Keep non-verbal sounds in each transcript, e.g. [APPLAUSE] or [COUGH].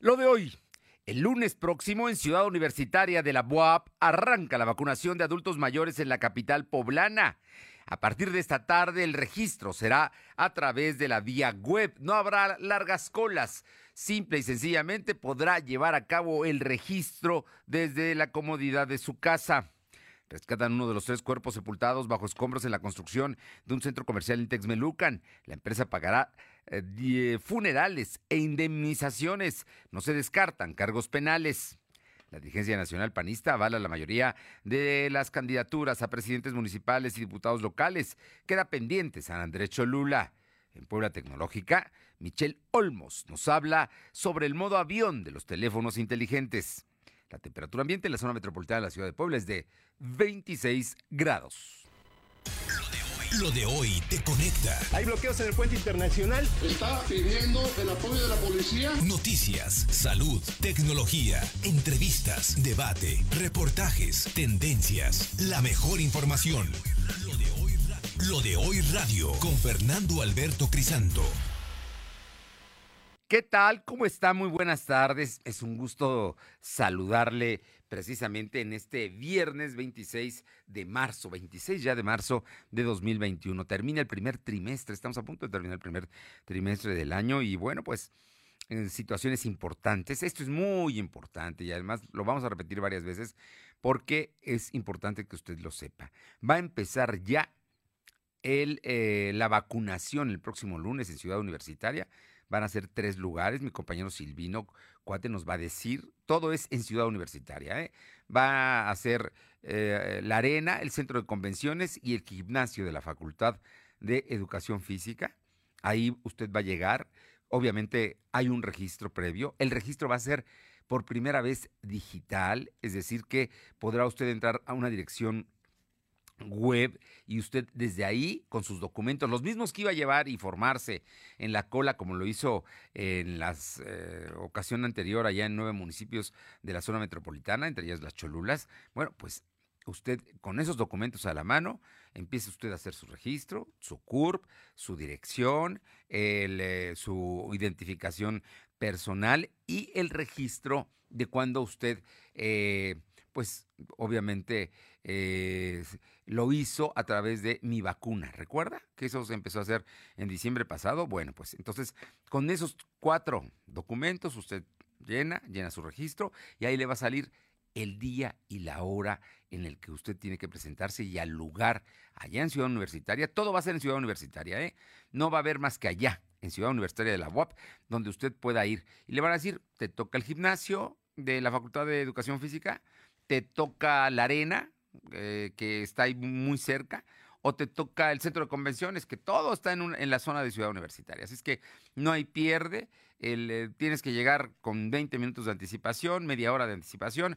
Lo de hoy. El lunes próximo en Ciudad Universitaria de la BUAP arranca la vacunación de adultos mayores en la capital poblana. A partir de esta tarde el registro será a través de la vía web. No habrá largas colas. Simple y sencillamente podrá llevar a cabo el registro desde la comodidad de su casa. Rescatan uno de los tres cuerpos sepultados bajo escombros en la construcción de un centro comercial en Texmelucan. La empresa pagará eh, funerales e indemnizaciones. No se descartan cargos penales. La dirigencia nacional panista avala la mayoría de las candidaturas a presidentes municipales y diputados locales. Queda pendiente San Andrés Cholula. En Puebla Tecnológica, Michelle Olmos nos habla sobre el modo avión de los teléfonos inteligentes. La temperatura ambiente en la zona metropolitana de la ciudad de Puebla es de 26 grados. Lo de hoy te conecta. Hay bloqueos en el puente internacional. Está pidiendo el apoyo de la policía. Noticias, salud, tecnología, entrevistas, debate, reportajes, tendencias, la mejor información. Lo de hoy radio, Lo de hoy radio con Fernando Alberto Crisanto. ¿Qué tal? ¿Cómo está? Muy buenas tardes. Es un gusto saludarle precisamente en este viernes 26 de marzo, 26 ya de marzo de 2021. Termina el primer trimestre, estamos a punto de terminar el primer trimestre del año y bueno, pues en situaciones importantes. Esto es muy importante y además lo vamos a repetir varias veces porque es importante que usted lo sepa. Va a empezar ya el, eh, la vacunación el próximo lunes en Ciudad Universitaria Van a ser tres lugares. Mi compañero Silvino Cuate nos va a decir. Todo es en Ciudad Universitaria. ¿eh? Va a ser eh, la arena, el centro de convenciones y el gimnasio de la Facultad de Educación Física. Ahí usted va a llegar. Obviamente hay un registro previo. El registro va a ser por primera vez digital, es decir, que podrá usted entrar a una dirección web y usted desde ahí con sus documentos, los mismos que iba a llevar y formarse en la cola como lo hizo en la eh, ocasión anterior allá en nueve municipios de la zona metropolitana, entre ellas las Cholulas, bueno, pues usted con esos documentos a la mano empieza usted a hacer su registro, su CURP, su dirección, eh, su identificación personal y el registro de cuando usted, eh, pues obviamente, eh, lo hizo a través de mi vacuna. ¿Recuerda que eso se empezó a hacer en diciembre pasado? Bueno, pues entonces con esos cuatro documentos usted llena, llena su registro y ahí le va a salir el día y la hora en el que usted tiene que presentarse y al lugar allá en Ciudad Universitaria. Todo va a ser en Ciudad Universitaria, ¿eh? No va a haber más que allá, en Ciudad Universitaria de la UAP, donde usted pueda ir. Y le van a decir, te toca el gimnasio de la Facultad de Educación Física, te toca la arena, eh, que está ahí muy cerca, o te toca el centro de convenciones, que todo está en, en la zona de Ciudad Universitaria. Así es que no hay pierde, eh, tienes que llegar con 20 minutos de anticipación, media hora de anticipación,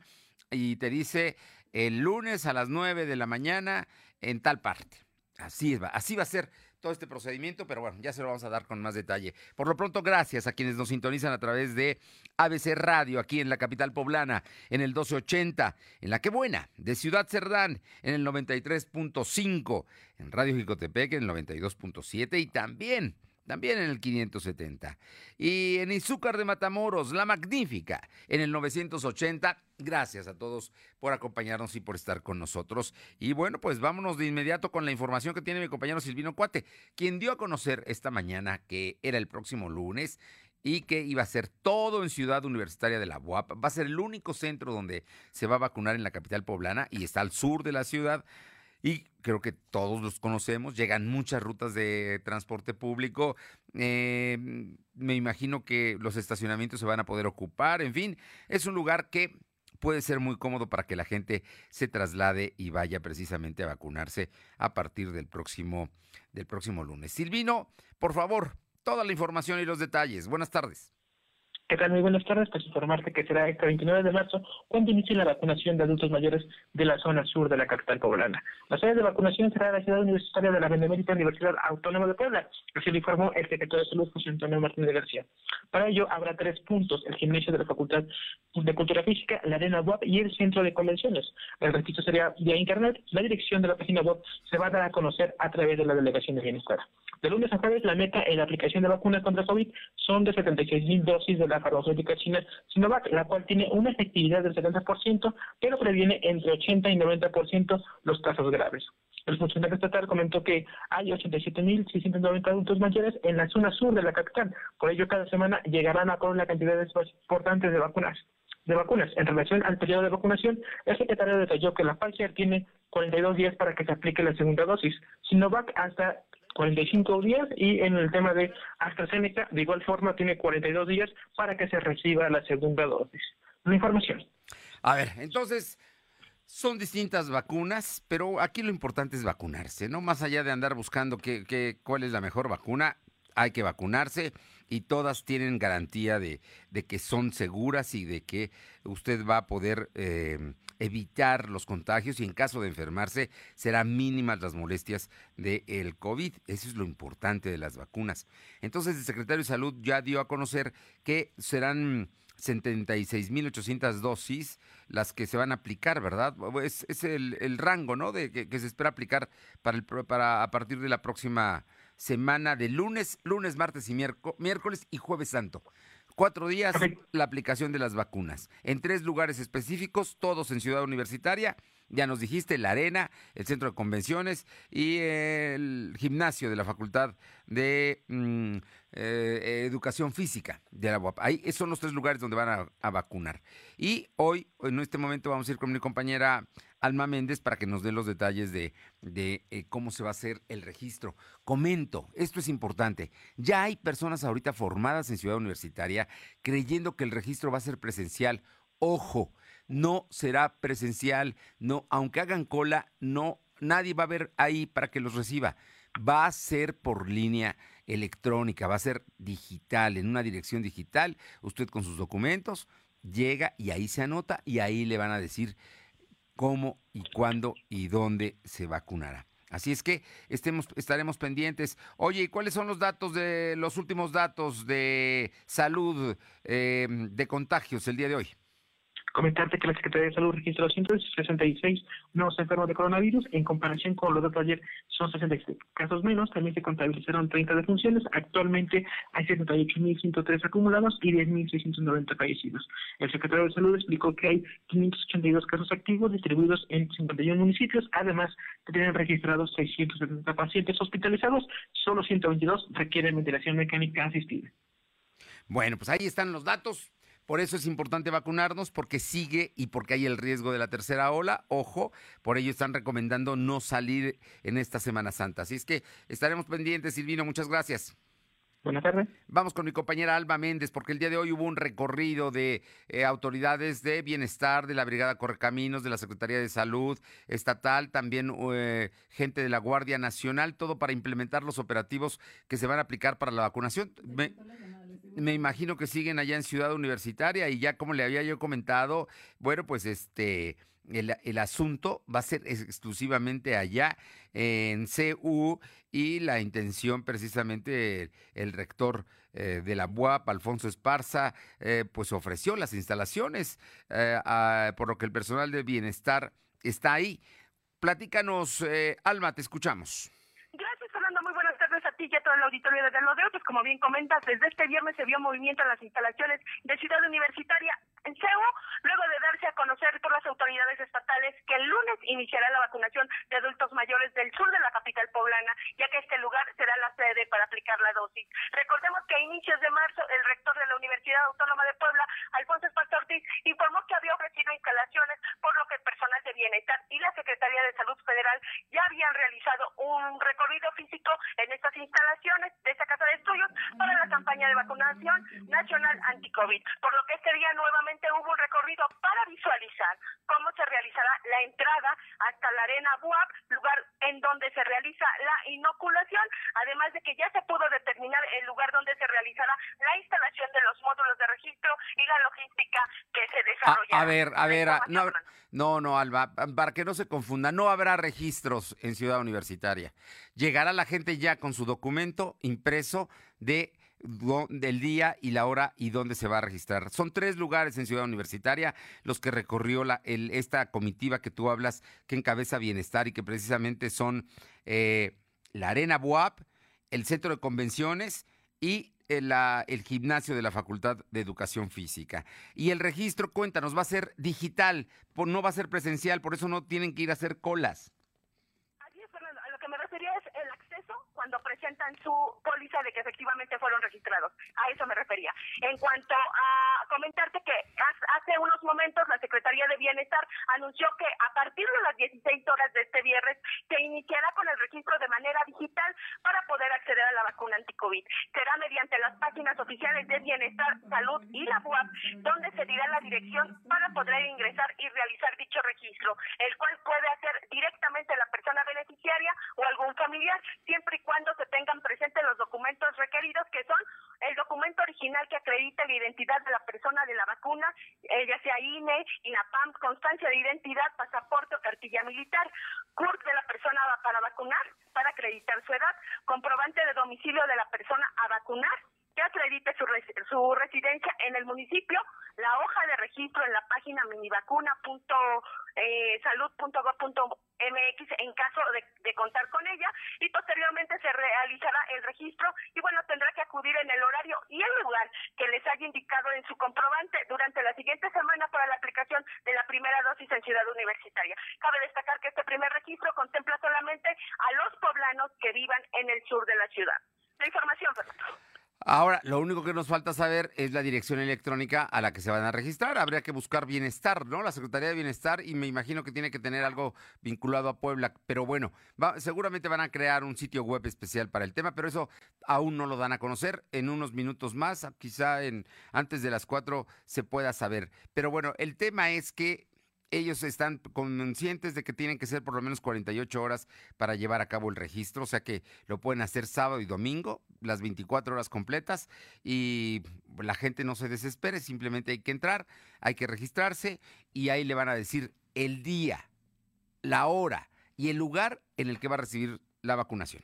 y te dice el lunes a las 9 de la mañana en tal parte. Así va, así va a ser todo este procedimiento, pero bueno, ya se lo vamos a dar con más detalle. Por lo pronto, gracias a quienes nos sintonizan a través de ABC Radio, aquí en la capital poblana, en el 1280, en La Que Buena, de Ciudad Cerdán, en el 93.5, en Radio Jicotepec, en el 92.7 y también también en el 570. Y en Izúcar de Matamoros, La Magnífica, en el 980. Gracias a todos por acompañarnos y por estar con nosotros. Y bueno, pues vámonos de inmediato con la información que tiene mi compañero Silvino Cuate, quien dio a conocer esta mañana que era el próximo lunes y que iba a ser todo en Ciudad Universitaria de la UAP. Va a ser el único centro donde se va a vacunar en la capital poblana y está al sur de la ciudad y creo que todos los conocemos, llegan muchas rutas de transporte público, eh, me imagino que los estacionamientos se van a poder ocupar, en fin, es un lugar que puede ser muy cómodo para que la gente se traslade y vaya precisamente a vacunarse a partir del próximo, del próximo lunes. Silvino, por favor, toda la información y los detalles. Buenas tardes. ¿Qué tal? Muy buenas tardes. Pues informarte que será este 29 de marzo cuando inicie la vacunación de adultos mayores de la zona sur de la capital poblana. La sede de vacunación será la ciudad universitaria de la Benemérita Universidad Autónoma de Puebla, así lo informó el secretario de Salud, José Antonio Martínez García. Para ello habrá tres puntos, el gimnasio de la Facultad de Cultura Física, la Arena Web y el Centro de Convenciones. El registro sería vía Internet. La dirección de la página web se va a dar a conocer a través de la Delegación de Bienestar. De lunes a jueves, la meta en la aplicación de vacunas contra COVID son de 76 mil dosis de la farmacéutica china Sinovac, la cual tiene una efectividad del 70%, pero previene entre 80 y 90% los casos graves. El funcionario estatal comentó que hay 87.690 adultos mayores en la zona sur de la capital. Por ello, cada semana llegarán a con la cantidad de importantes de vacunas. De vacunas. En relación al periodo de vacunación, el secretario detalló que la Pfizer tiene 42 días para que se aplique la segunda dosis, Sinovac hasta 45 días y en el tema de AstraZeneca, de igual forma, tiene 42 días para que se reciba la segunda dosis. La información. A ver, entonces, son distintas vacunas, pero aquí lo importante es vacunarse, ¿no? Más allá de andar buscando qué, cuál es la mejor vacuna, hay que vacunarse y todas tienen garantía de, que son seguras y de que usted va a poder eh, evitar los contagios y en caso de enfermarse serán mínimas las molestias del COVID. Eso es lo importante de las vacunas. Entonces el secretario de Salud ya dio a conocer que serán 76.800 dosis las que se van a aplicar, ¿verdad? Es, es el, rango, ¿no? De que, se espera aplicar para, el, para a partir de la próxima semana de lunes, lunes, martes y miércoles y jueves santo. Cuatro días la aplicación de las vacunas. En tres lugares específicos, todos en Ciudad Universitaria. Ya nos dijiste, la arena, el centro de convenciones y el gimnasio de la Facultad de mm, eh, Educación Física de la UAP. Ahí son los tres lugares donde van a, vacunar. Y hoy, en este momento, vamos a ir con mi compañera Alma Méndez para que nos dé los detalles de, eh, cómo se va a hacer el registro. Comento, esto es importante. Ya hay personas ahorita formadas en Ciudad Universitaria creyendo que el registro va a ser presencial. Ojo, no será presencial, no, aunque hagan cola, no, nadie va a ver ahí para que los reciba. Va a ser por línea electrónica, va a ser digital, en una dirección digital. Usted con sus documentos llega y ahí se anota y ahí le van a decir cómo y cuándo y dónde se vacunará. Así es que estemos, estaremos pendientes. Oye, ¿y cuáles son los datos de los últimos datos de salud eh, de contagios el día de hoy? Comentarte que la Secretaría de Salud registró 166 nuevos enfermos de coronavirus. En comparación con los datos de ayer, son 66 casos menos. También se contabilizaron 30 defunciones. Actualmente hay 78.103 acumulados y 10.690 fallecidos. El secretario de Salud explicó que hay 582 casos activos distribuidos en 51 municipios. Además, tienen registrados 670 pacientes hospitalizados. Solo 122 requieren ventilación mecánica asistida. Bueno, pues ahí están los datos. Por eso es importante vacunarnos, porque sigue y porque hay el riesgo de la tercera ola. Ojo, por ello están recomendando no salir en esta Semana Santa. Así es que estaremos pendientes, Silvino. Muchas gracias. Buenas tardes. Vamos con mi compañera Alba Méndez, porque el día de hoy hubo un recorrido de eh, autoridades de bienestar, de la Brigada Correcaminos, de la Secretaría de Salud Estatal, también eh, gente de la Guardia Nacional, todo para implementar los operativos que se van a aplicar para la vacunación me imagino que siguen allá en Ciudad Universitaria y ya como le había yo comentado, bueno, pues este, el, asunto va a ser exclusivamente allá en CU y la intención precisamente el, rector eh, de la UAP, Alfonso Esparza, eh, pues ofreció las instalaciones, eh, por lo que el personal de bienestar está ahí. Platícanos, Alma, te escuchamos y a todo el auditorio de Lodeo, pues como bien comentas, desde este viernes se vio movimiento en las instalaciones de Ciudad Universitaria en CEU, luego de darse a conocer por las autoridades estatales que el lunes iniciará la vacunación de adultos mayores del sur de la capital poblana, ya que este lugar será la sede para aplicar la dosis. Recordemos que a inicios de marzo, el rector de la Universidad Autónoma de Puebla, Alfonso Esparza Ortiz, informó que había ofrecido instalaciones, por lo que el personal de bienestar y la Secretaría de Salud Federal ya habían realizado un recorrido físico en estas instalaciones de esta casa de estudios para la campaña de vacunación nacional anti-COVID, por lo que este día nuevamente hubo un recorrido para visualizar cómo se realizará la entrada hasta la arena BUAP, lugar en donde se realiza la inoculación, además de que ya se pudo determinar el lugar donde se realizará la instalación de los módulos de registro y la logística que se desarrollará. A, ver, a ver, no, no, no, Alba, para que no se confunda, no habrá registros en Ciudad Universitaria. Llegará la gente ya con su documento impreso de del día y la hora y dónde se va a registrar. Son tres lugares en Ciudad Universitaria los que recorrió la, esta comitiva que tú hablas, que encabeza Bienestar y que precisamente son eh, la Arena Boap, el Centro de Convenciones y el, el, gimnasio de la Facultad de Educación Física. Y el registro, cuéntanos, va a ser digital, no va a ser presencial, por eso no tienen que ir a hacer colas presentan su póliza de que efectivamente fueron registrados. A eso me refería. En cuanto a comentarte que hace unos momentos la Secretaría de Bienestar anunció que a partir de las 16 horas de este viernes se iniciará con el registro de manera digital para poder acceder a la vacuna anticovid. Será mediante las páginas oficiales de Bienestar, Salud y la UAP, donde se dirá la dirección para poder ingresar y realizar dicho registro, el cual puede hacer directamente la persona beneficiaria o algún familiar, siempre y cuando se tengan presentes los documentos requeridos, que son el documento original que acredita la identidad de la persona de la vacuna, eh, ya sea INE, INAPAM, constancia de identidad, pasaporte o cartilla militar, CURP de la persona para vacunar, para acreditar su edad, comprobante de domicilio de la persona a vacunar, que acredite su, su residencia en el municipio, la hoja de registro en la página minivacuna.salud.gov.mx eh, en caso de, de, contar con ella y posteriormente se realizará el registro y bueno, tendrá que acudir en el horario y el lugar que les haya indicado en su comprobante durante la siguiente semana para la aplicación de la primera dosis en Ciudad Universitaria. Cabe destacar que este primer registro contempla solamente a los poblanos que vivan en el sur de la ciudad. La información, Fernando. Ahora, lo único que nos falta saber es la dirección electrónica a la que se van a registrar. Habría que buscar bienestar, ¿no? La Secretaría de Bienestar y me imagino que tiene que tener algo vinculado a Puebla. Pero bueno, seguramente van a crear un sitio web especial para el tema, pero eso aún no lo dan a conocer. En unos minutos más, quizá en antes de las cuatro se pueda saber. Pero bueno, el tema es que ellos están conscientes de que tienen que ser por lo menos 48 horas para llevar a cabo el registro, o sea que lo pueden hacer sábado y domingo, las 24 horas completas, y la gente no se desespere, simplemente hay que entrar, hay que registrarse y ahí le van a decir el día, la hora y el lugar en el que va a recibir la vacunación.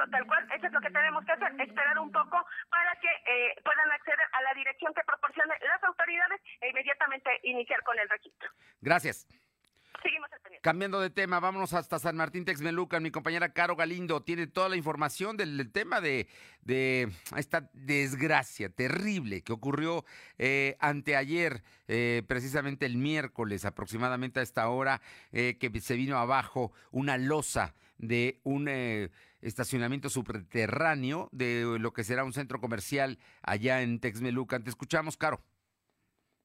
Tal cual, Fernando, tal cual. Eso es lo que tenemos que hacer, esperar un poco para que eh, puedan acceder a la dirección que proporcione las autoridades e inmediatamente iniciar con el registro. Gracias. Seguimos Cambiando de tema, vámonos hasta San Martín Texmelucan. Mi compañera Caro Galindo tiene toda la información del, tema de, de, esta desgracia terrible que ocurrió eh, anteayer, eh, precisamente el miércoles, aproximadamente a esta hora, eh, que se vino abajo una losa de un eh, estacionamiento subterráneo de lo que será un centro comercial allá en Texmelucan. Te escuchamos, Caro.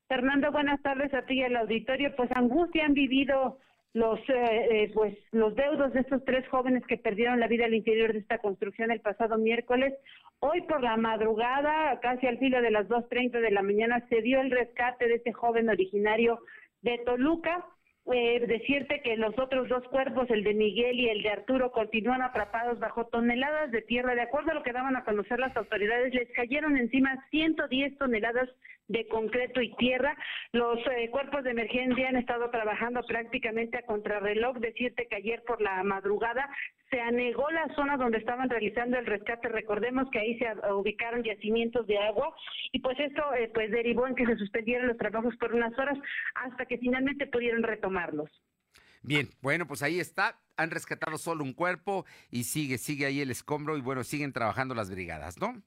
Fernando, buenas tardes a ti y al auditorio. Pues angustia han vivido los eh, eh, pues los deudos de estos tres jóvenes que perdieron la vida al interior de esta construcción el pasado miércoles. Hoy por la madrugada, casi al filo de las 2.30 de la mañana, se dio el rescate de este joven originario de Toluca eh, decirte que los otros dos cuerpos, el de Miguel y el de Arturo, continúan atrapados bajo toneladas de tierra. De acuerdo a lo que daban a conocer las autoridades, les cayeron encima 110 toneladas de concreto y tierra. Los eh, cuerpos de emergencia han estado trabajando prácticamente a contrarreloj. Decirte que ayer por la madrugada se anegó la zona donde estaban realizando el rescate. Recordemos que ahí se ubicaron yacimientos de agua y pues esto eh, pues derivó en que se suspendieran los trabajos por unas horas hasta que finalmente pudieron retomar Bien, bueno, pues ahí está. Han rescatado solo un cuerpo y sigue, sigue ahí el escombro y bueno, siguen trabajando las brigadas, ¿no?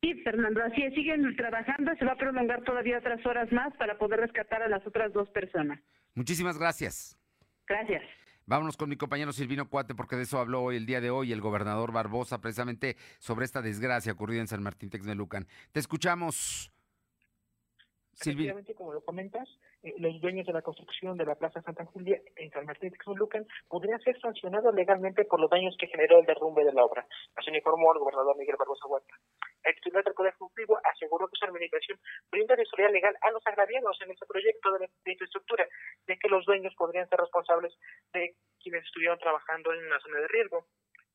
Sí, Fernando, así es, siguen trabajando, se va a prolongar todavía otras horas más para poder rescatar a las otras dos personas. Muchísimas gracias. Gracias. Vámonos con mi compañero Silvino Cuate, porque de eso habló hoy el día de hoy el gobernador Barbosa, precisamente sobre esta desgracia ocurrida en San Martín Texmelucan. Te escuchamos. Efectivamente, como lo comentas, eh, los dueños de la construcción de la Plaza Santa Julia en San Martín de Lucan podrían ser sancionados legalmente por los daños que generó el derrumbe de la obra. Así informó el gobernador Miguel Barbosa Huerta. El titular del Poder Ejecutivo aseguró que su administración brinda asesoría legal a los agraviados en este proyecto de, de infraestructura, ya que los dueños podrían ser responsables de quienes estuvieron trabajando en una zona de riesgo.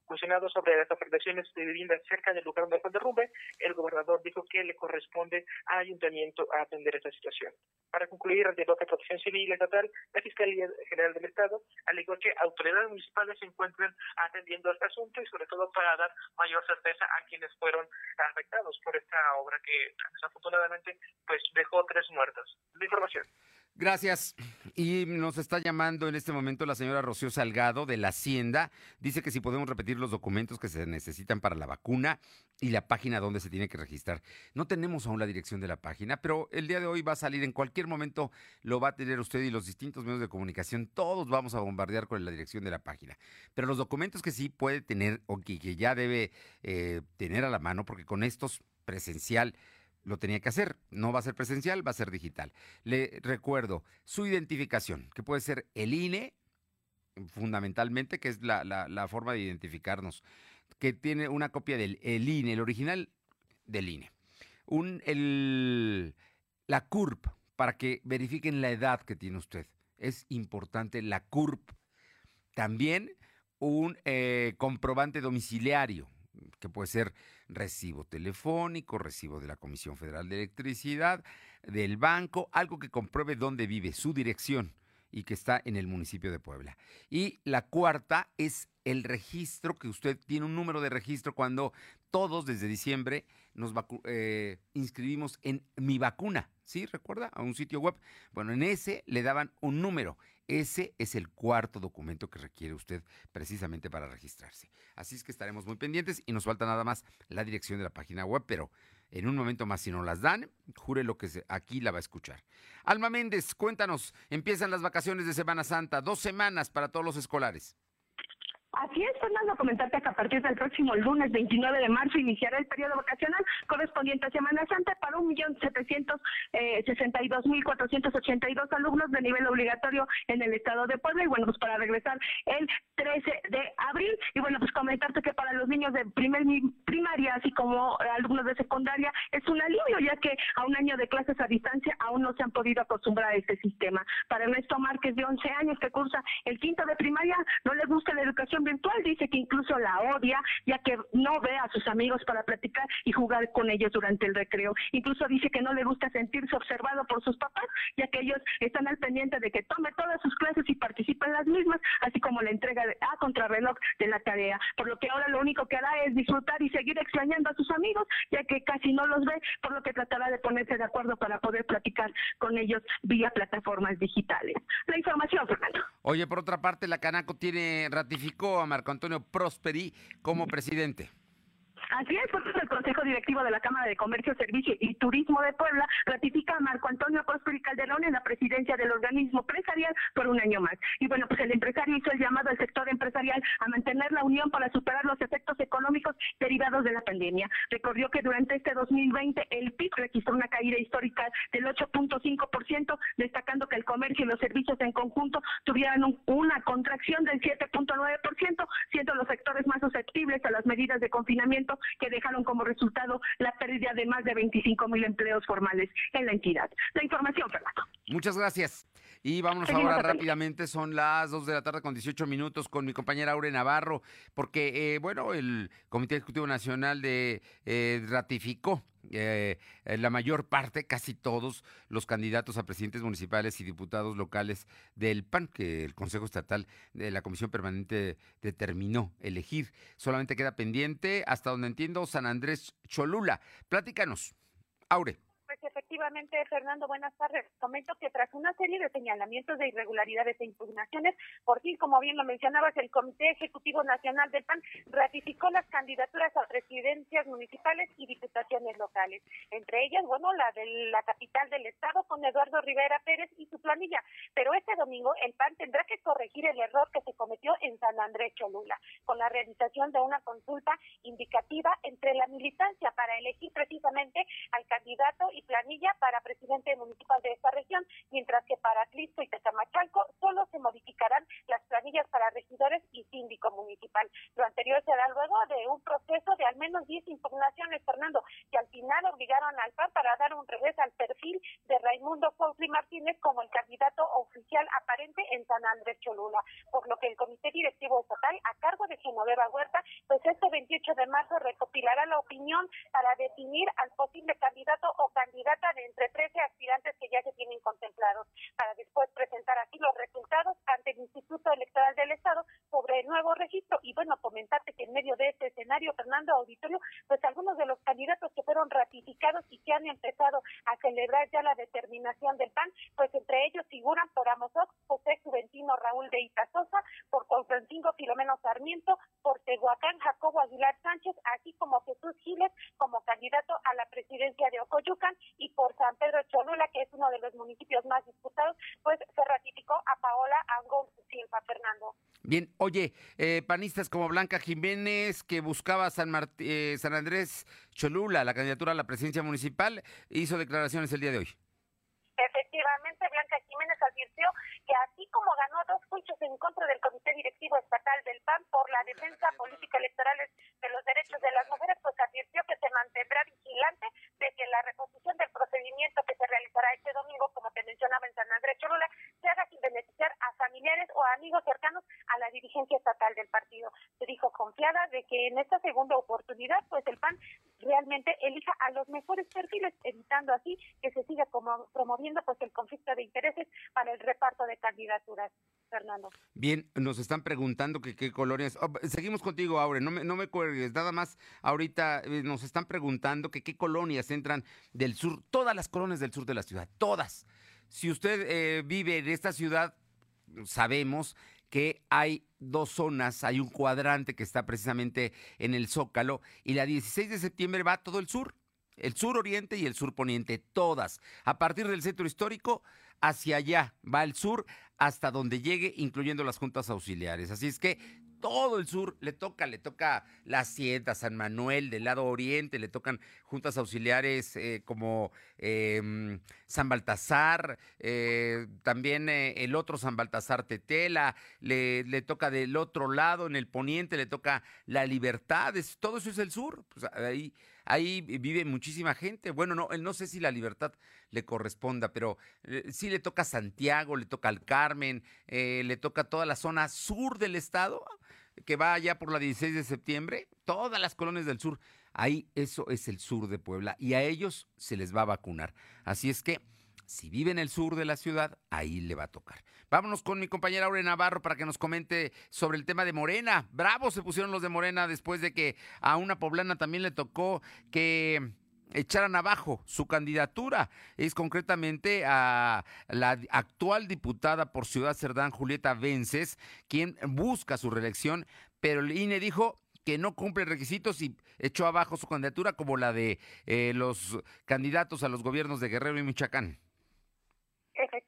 Cuestionado sobre las afectaciones de viviendas cerca del lugar donde fue el derrumbe, el gobernador dijo que le corresponde al ayuntamiento a atender esta situación. Para concluir, ante la Protección Civil Estatal, la Fiscalía General del Estado alegó que autoridades municipales se encuentran atendiendo este asunto y sobre todo para dar mayor certeza a quienes fueron afectados por esta obra que desafortunadamente pues dejó tres muertos. La información. Gracias. Y nos está llamando en este momento la señora Rocío Salgado de la Hacienda. Dice que si podemos repetir los documentos que se necesitan para la vacuna y la página donde se tiene que registrar. No tenemos aún la dirección de la página, pero el día de hoy va a salir en cualquier momento, lo va a tener usted y los distintos medios de comunicación. Todos vamos a bombardear con la dirección de la página. Pero los documentos que sí puede tener o que, ya debe eh, tener a la mano, porque con estos presencial lo tenía que hacer. No va a ser presencial, va a ser digital. Le recuerdo su identificación, que puede ser el INE, fundamentalmente, que es la, forma de identificarnos, que tiene una copia del el INE, el original del INE. Un, el, la CURP, para que verifiquen la edad que tiene usted. Es importante la CURP. También un eh, comprobante domiciliario, que puede ser recibo telefónico, recibo de la Comisión Federal de Electricidad, del banco, algo que compruebe dónde vive, su dirección y que está en el municipio de Puebla. Y la cuarta es el registro, que usted tiene un número de registro cuando todos desde diciembre nos eh, inscribimos en Mi Vacuna, ¿sí? ¿Recuerda? A un sitio web. Bueno, en ese le daban un número. Ese es el cuarto documento que requiere usted precisamente para registrarse. Así es que estaremos muy pendientes y nos falta nada más la dirección de la página web, pero en un momento más si no las dan, jure lo que aquí la va a escuchar. Alma Méndez, cuéntanos, empiezan las vacaciones de Semana Santa, dos semanas para todos los escolares. Así es, Fernando, comentarte que a partir del próximo lunes 29 de marzo iniciará el periodo vacacional correspondiente a Semana Santa para 1.762.482 alumnos de nivel obligatorio en el estado de Puebla y bueno, pues para regresar el 13 de abril y bueno, pues comentarte que para los niños de primer primaria así como alumnos de secundaria es un alivio ya que a un año de clases a distancia aún no se han podido acostumbrar a este sistema. Para Ernesto Márquez de 11 años que cursa el quinto de primaria no le gusta la educación Dice que incluso la odia, ya que no ve a sus amigos para platicar y jugar con ellos durante el recreo. Incluso dice que no le gusta sentirse observado por sus papás, ya que ellos están al pendiente de que tome todas sus clases y participe en las mismas, así como la entrega a contrarreloj de la tarea. Por lo que ahora lo único que hará es disfrutar y seguir extrañando a sus amigos, ya que casi no los ve, por lo que tratará de ponerse de acuerdo para poder platicar con ellos vía plataformas digitales. La información, Fernando. Oye, por otra parte, la Canaco tiene ratificó a Marco Antonio Prosperi como presidente. Así es, porque el Consejo Directivo de la Cámara de Comercio, Servicio y Turismo de Puebla ratifica a Marco Antonio Prosperi Calderón en la presidencia del organismo empresarial por un año más. Y bueno, pues el empresario hizo el llamado al sector empresarial a mantener la unión para superar los efectos económicos derivados de la pandemia. Recordó que durante este 2020 el PIB registró una caída histórica del 8.5%, destacando que el comercio y los servicios en conjunto tuvieron una contracción del 7.9%, siendo los sectores más susceptibles a las medidas de confinamiento que dejaron como resultado la pérdida de más de 25 mil empleos formales en la entidad. La información, Fernando. Muchas gracias. Y vámonos ahora rápidamente, son las 2 de la tarde con 18 minutos con mi compañera Aure Navarro, porque, eh, bueno, el Comité Ejecutivo Nacional de eh, ratificó eh, la mayor parte, casi todos los candidatos a presidentes municipales y diputados locales del PAN, que el Consejo Estatal de la Comisión Permanente determinó elegir. Solamente queda pendiente, hasta donde entiendo, San Andrés Cholula. Platícanos, Aure. Efectivamente, Fernando, buenas tardes. Comento que tras una serie de señalamientos de irregularidades e impugnaciones, por fin, como bien lo mencionabas, el Comité Ejecutivo Nacional del PAN ratificó las candidaturas a presidencias municipales y diputaciones locales. Entre ellas, bueno, la de la capital del estado con Eduardo Rivera Pérez y su planilla. Pero este domingo el PAN tendrá que corregir el error que se cometió en San Andrés Cholula, con la realización de una consulta indicativa entre la militancia para elegir precisamente al candidato y planilla para presidente municipal de esta región, mientras que para Cristo y Tecamachalco solo se modificarán las planillas para regidores y síndico municipal. Lo anterior se da luego de un proceso de al menos 10 impugnaciones, Fernando, que al final obligaron al PAN para dar un revés al perfil de Raimundo Fauci Martínez como el candidato oficial aparente en San Andrés Cholula, por lo que el Comité Directivo Estatal, a cargo de Genoveva Huerta, pues este 28 de marzo recopilará la opinión para definir al posible candidato o candidata entre 13 aspirantes que ya se tienen contemplados, para después presentar aquí los resultados ante el Instituto Electoral del Estado sobre el nuevo registro. Y bueno, comentarte que en medio de este escenario, Fernando Auditorio, pues algunos de los candidatos que fueron ratificados y que han empezado a celebrar ya la determinación del PAN, pues entre ellos figuran por Amozoc, José Juventino Raúl de Itazosa, por Constantino Filomeno Sarmiento, por Tehuacán Jacobo Aguilar Sánchez, así como Jesús Giles como candidato a la presidencia de Ocoyucan y por San Pedro Cholula, que es uno de los municipios más disputados, pues se ratificó a Paola Angón Silva Fernando. Bien, oye, eh, panistas como Blanca Jiménez, que buscaba San, eh, San Andrés Cholula, la candidatura a la presidencia municipal, hizo declaraciones el día de hoy. Efectivamente, Blanca Jiménez advirtió que así como ganó dos juicios en contra del Comité Directivo Estatal del PAN por la defensa política electoral de los derechos de las mujeres, pues advirtió que se mantendrá vigilante de que la reposición del procedimiento que se realizará este domingo, como te mencionaba en San Andrés Cholula, se haga sin beneficiar a familiares o amigos cercanos a la dirigencia estatal del partido. Se dijo confiada de que en esta segunda oportunidad, pues el PAN realmente elija a los mejores perfiles, evitando así que se siga como promoviendo pues el conflicto de intereses para el reparto de candidaturas. Fernando. Bien, nos están preguntando que qué colonias. Oh, seguimos contigo, Aure, no me, no me cuelgues. Nada más, ahorita eh, nos están preguntando que qué colonias entran del sur, todas las colonias del sur de la ciudad, todas. Si usted eh, vive en esta ciudad, sabemos que hay dos zonas, hay un cuadrante que está precisamente en el Zócalo y la 16 de septiembre va todo el sur, el sur oriente y el sur poniente, todas. A partir del centro histórico hacia allá va el sur hasta donde llegue, incluyendo las juntas auxiliares. Así es que todo el sur le toca, le toca la Hacienda, San Manuel, del lado oriente, le tocan juntas auxiliares eh, como em, San Baltasar, eh, también eh, el otro San Baltasar Tetela, le, le, toca del otro lado, en el poniente, le toca la Libertad, todo eso es el sur, pues ahí, ahí vive muchísima gente. Bueno, no, no sé si la Libertad le corresponda, pero sí le toca Santiago, le toca al Carmen, le toca toda la zona sur del estado que va allá por la 16 de septiembre, todas las colonias del sur, ahí eso es el sur de Puebla y a ellos se les va a vacunar. Así es que si vive en el sur de la ciudad, ahí le va a tocar. Vámonos con mi compañera Aure Navarro para que nos comente sobre el tema de Morena. Bravo se pusieron los de Morena después de que a una poblana también le tocó que echaran abajo su candidatura. Es concretamente a la actual diputada por Ciudad Cerdán, Julieta Vences, quien busca su reelección, pero el INE dijo que no cumple requisitos y echó abajo su candidatura como la de eh, los candidatos a los gobiernos de Guerrero y Michoacán.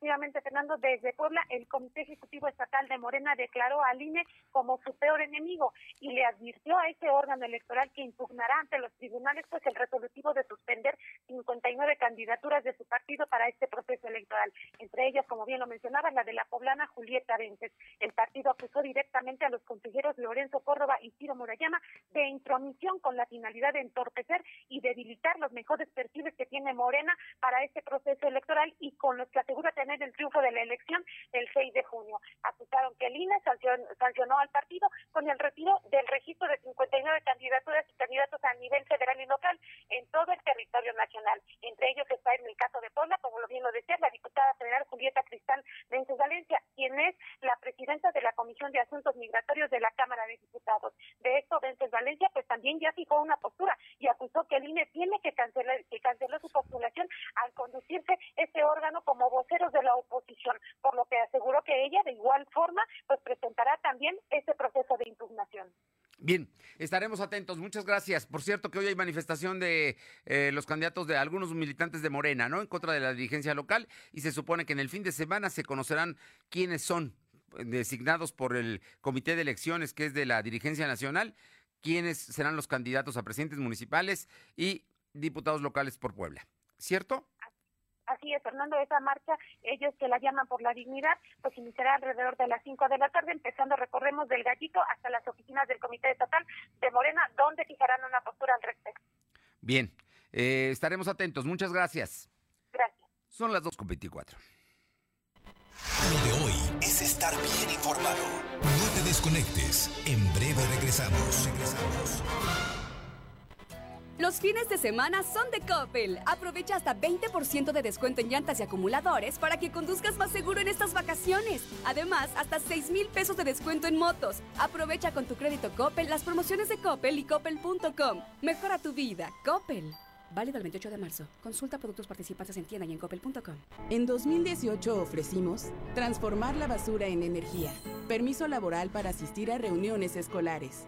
Efectivamente, Fernando, desde Puebla, el Comité Ejecutivo Estatal de Morena declaró al INE como su peor enemigo y le advirtió a ese órgano electoral que impugnará ante los tribunales pues el resolutivo de suspender 59 candidaturas de su partido para este proceso electoral. Entre ellas, como bien lo mencionaba, la de la poblana Julieta Vences. El partido acusó directamente a los consejeros Lorenzo Córdoba y Ciro Murayama de intromisión con la finalidad de entorpecer y debilitar los mejores perfiles que tiene Morena para este proceso electoral y con los que asegura tener el triunfo de la elección el 6 de junio. Acusaron que el INE sancionó al partido con el retiro del registro de 59 candidaturas y candidatos a nivel federal y local en todo el territorio nacional. Entre ellos está en el caso de Puebla, como lo bien lo decía, la diputada federal Julieta Cristal Vences Valencia, quien es la presidenta de la Comisión de Asuntos Migratorios de la Cámara de Diputados. De esto, Vences Valencia, pues también ya fijó una postura y acusó que el INE tiene que cancelar, que canceló su postulación al conducirse este órgano como voceros de la oposición, por lo que aseguró que ella de igual forma pues presentará también ese proceso de impugnación. Bien, estaremos atentos. Muchas gracias. Por cierto, que hoy hay manifestación de eh, los candidatos de algunos militantes de Morena, ¿no? En contra de la dirigencia local y se supone que en el fin de semana se conocerán quiénes son designados por el Comité de Elecciones, que es de la dirigencia nacional, quiénes serán los candidatos a presidentes municipales y diputados locales por Puebla. ¿Cierto? Es, Fernando, esa marcha, ellos que la llaman por la dignidad, pues iniciará alrededor de las 5 de la tarde, empezando recorremos del Gallito hasta las oficinas del Comité Estatal de Morena, donde fijarán una postura al respecto. Bien, eh, estaremos atentos. Muchas gracias. Gracias. Son las 2.24. Lo de hoy es estar bien informado. No te desconectes. En breve regresamos. Regresamos. Los fines de semana son de Coppel. Aprovecha hasta 20% de descuento en llantas y acumuladores para que conduzcas más seguro en estas vacaciones. Además, hasta 6 mil pesos de descuento en motos. Aprovecha con tu crédito Coppel las promociones de Coppel y coppel.com. Mejora tu vida, Coppel. Válido el 28 de marzo. Consulta productos participantes en tienda y en coppel.com. En 2018 ofrecimos transformar la basura en energía, permiso laboral para asistir a reuniones escolares,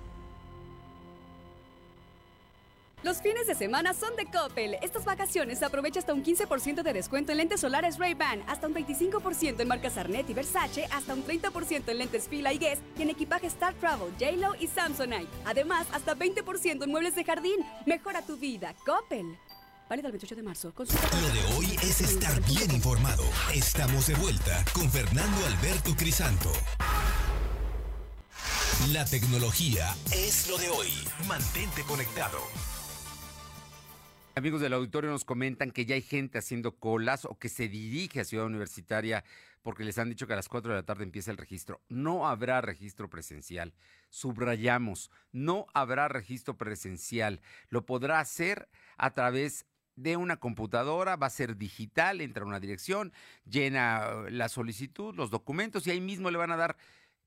Los fines de semana son de Coppel. Estas vacaciones aprovecha hasta un 15% de descuento en lentes solares Ray-Ban, hasta un 25% en marcas Arnett y Versace, hasta un 30% en lentes Fila y Guess y en equipaje Star Travel, JLo y Samsonite. Además, hasta 20% en muebles de jardín. Mejora tu vida, Coppel. Válido el 28 de marzo. Lo de hoy es estar bien informado. Estamos de vuelta con Fernando Alberto Crisanto. La tecnología es lo de hoy. Mantente conectado. Amigos del auditorio nos comentan que ya hay gente haciendo colas o que se dirige a Ciudad Universitaria porque les han dicho que a las 4 de la tarde empieza el registro. No habrá registro presencial. Subrayamos, no habrá registro presencial. Lo podrá hacer a través de una computadora, va a ser digital, entra una dirección, llena la solicitud, los documentos y ahí mismo le van a dar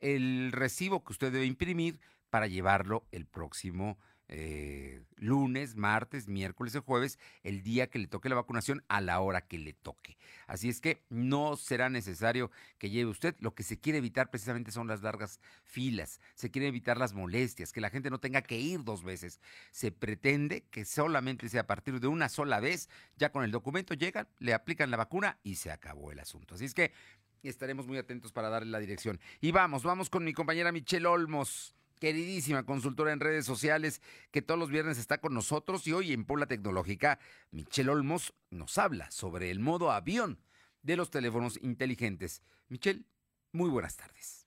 el recibo que usted debe imprimir para llevarlo el próximo eh, lunes, martes, miércoles o jueves, el día que le toque la vacunación a la hora que le toque. Así es que no será necesario que lleve usted. Lo que se quiere evitar precisamente son las largas filas, se quiere evitar las molestias, que la gente no tenga que ir dos veces. Se pretende que solamente sea a partir de una sola vez, ya con el documento llegan, le aplican la vacuna y se acabó el asunto. Así es que estaremos muy atentos para darle la dirección. Y vamos, vamos con mi compañera Michelle Olmos queridísima consultora en redes sociales que todos los viernes está con nosotros y hoy en Pola Tecnológica, Michelle Olmos nos habla sobre el modo avión de los teléfonos inteligentes. Michelle, muy buenas tardes.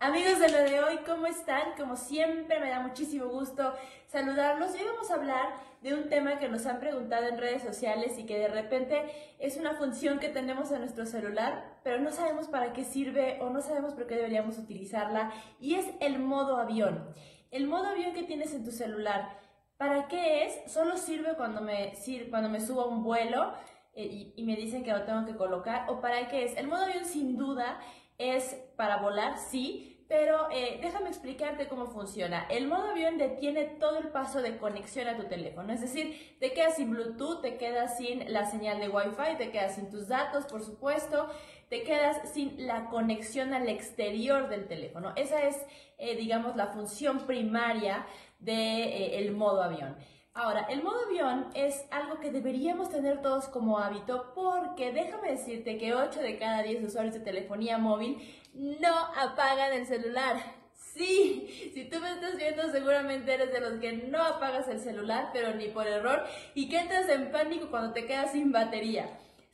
Amigos de lo de hoy, ¿cómo están? Como siempre me da muchísimo gusto saludarlos. Hoy vamos a hablar de un tema que nos han preguntado en redes sociales y que de repente es una función que tenemos en nuestro celular, pero no sabemos para qué sirve o no sabemos por qué deberíamos utilizarla y es el modo avión. El modo avión que tienes en tu celular, ¿para qué es? Solo sirve cuando me, cuando me subo a un vuelo eh, y, y me dicen que lo tengo que colocar o para qué es. El modo avión sin duda es para volar, sí, pero eh, déjame explicarte cómo funciona. El modo avión detiene todo el paso de conexión a tu teléfono, es decir, te quedas sin Bluetooth, te quedas sin la señal de Wi-Fi, te quedas sin tus datos, por supuesto, te quedas sin la conexión al exterior del teléfono. Esa es, eh, digamos, la función primaria del de, eh, modo avión. Ahora, el modo avión es algo que deberíamos tener todos como hábito porque déjame decirte que 8 de cada 10 usuarios de telefonía móvil no apagan el celular. Sí, si tú me estás viendo seguramente eres de los que no apagas el celular, pero ni por error, y que entras en pánico cuando te quedas sin batería.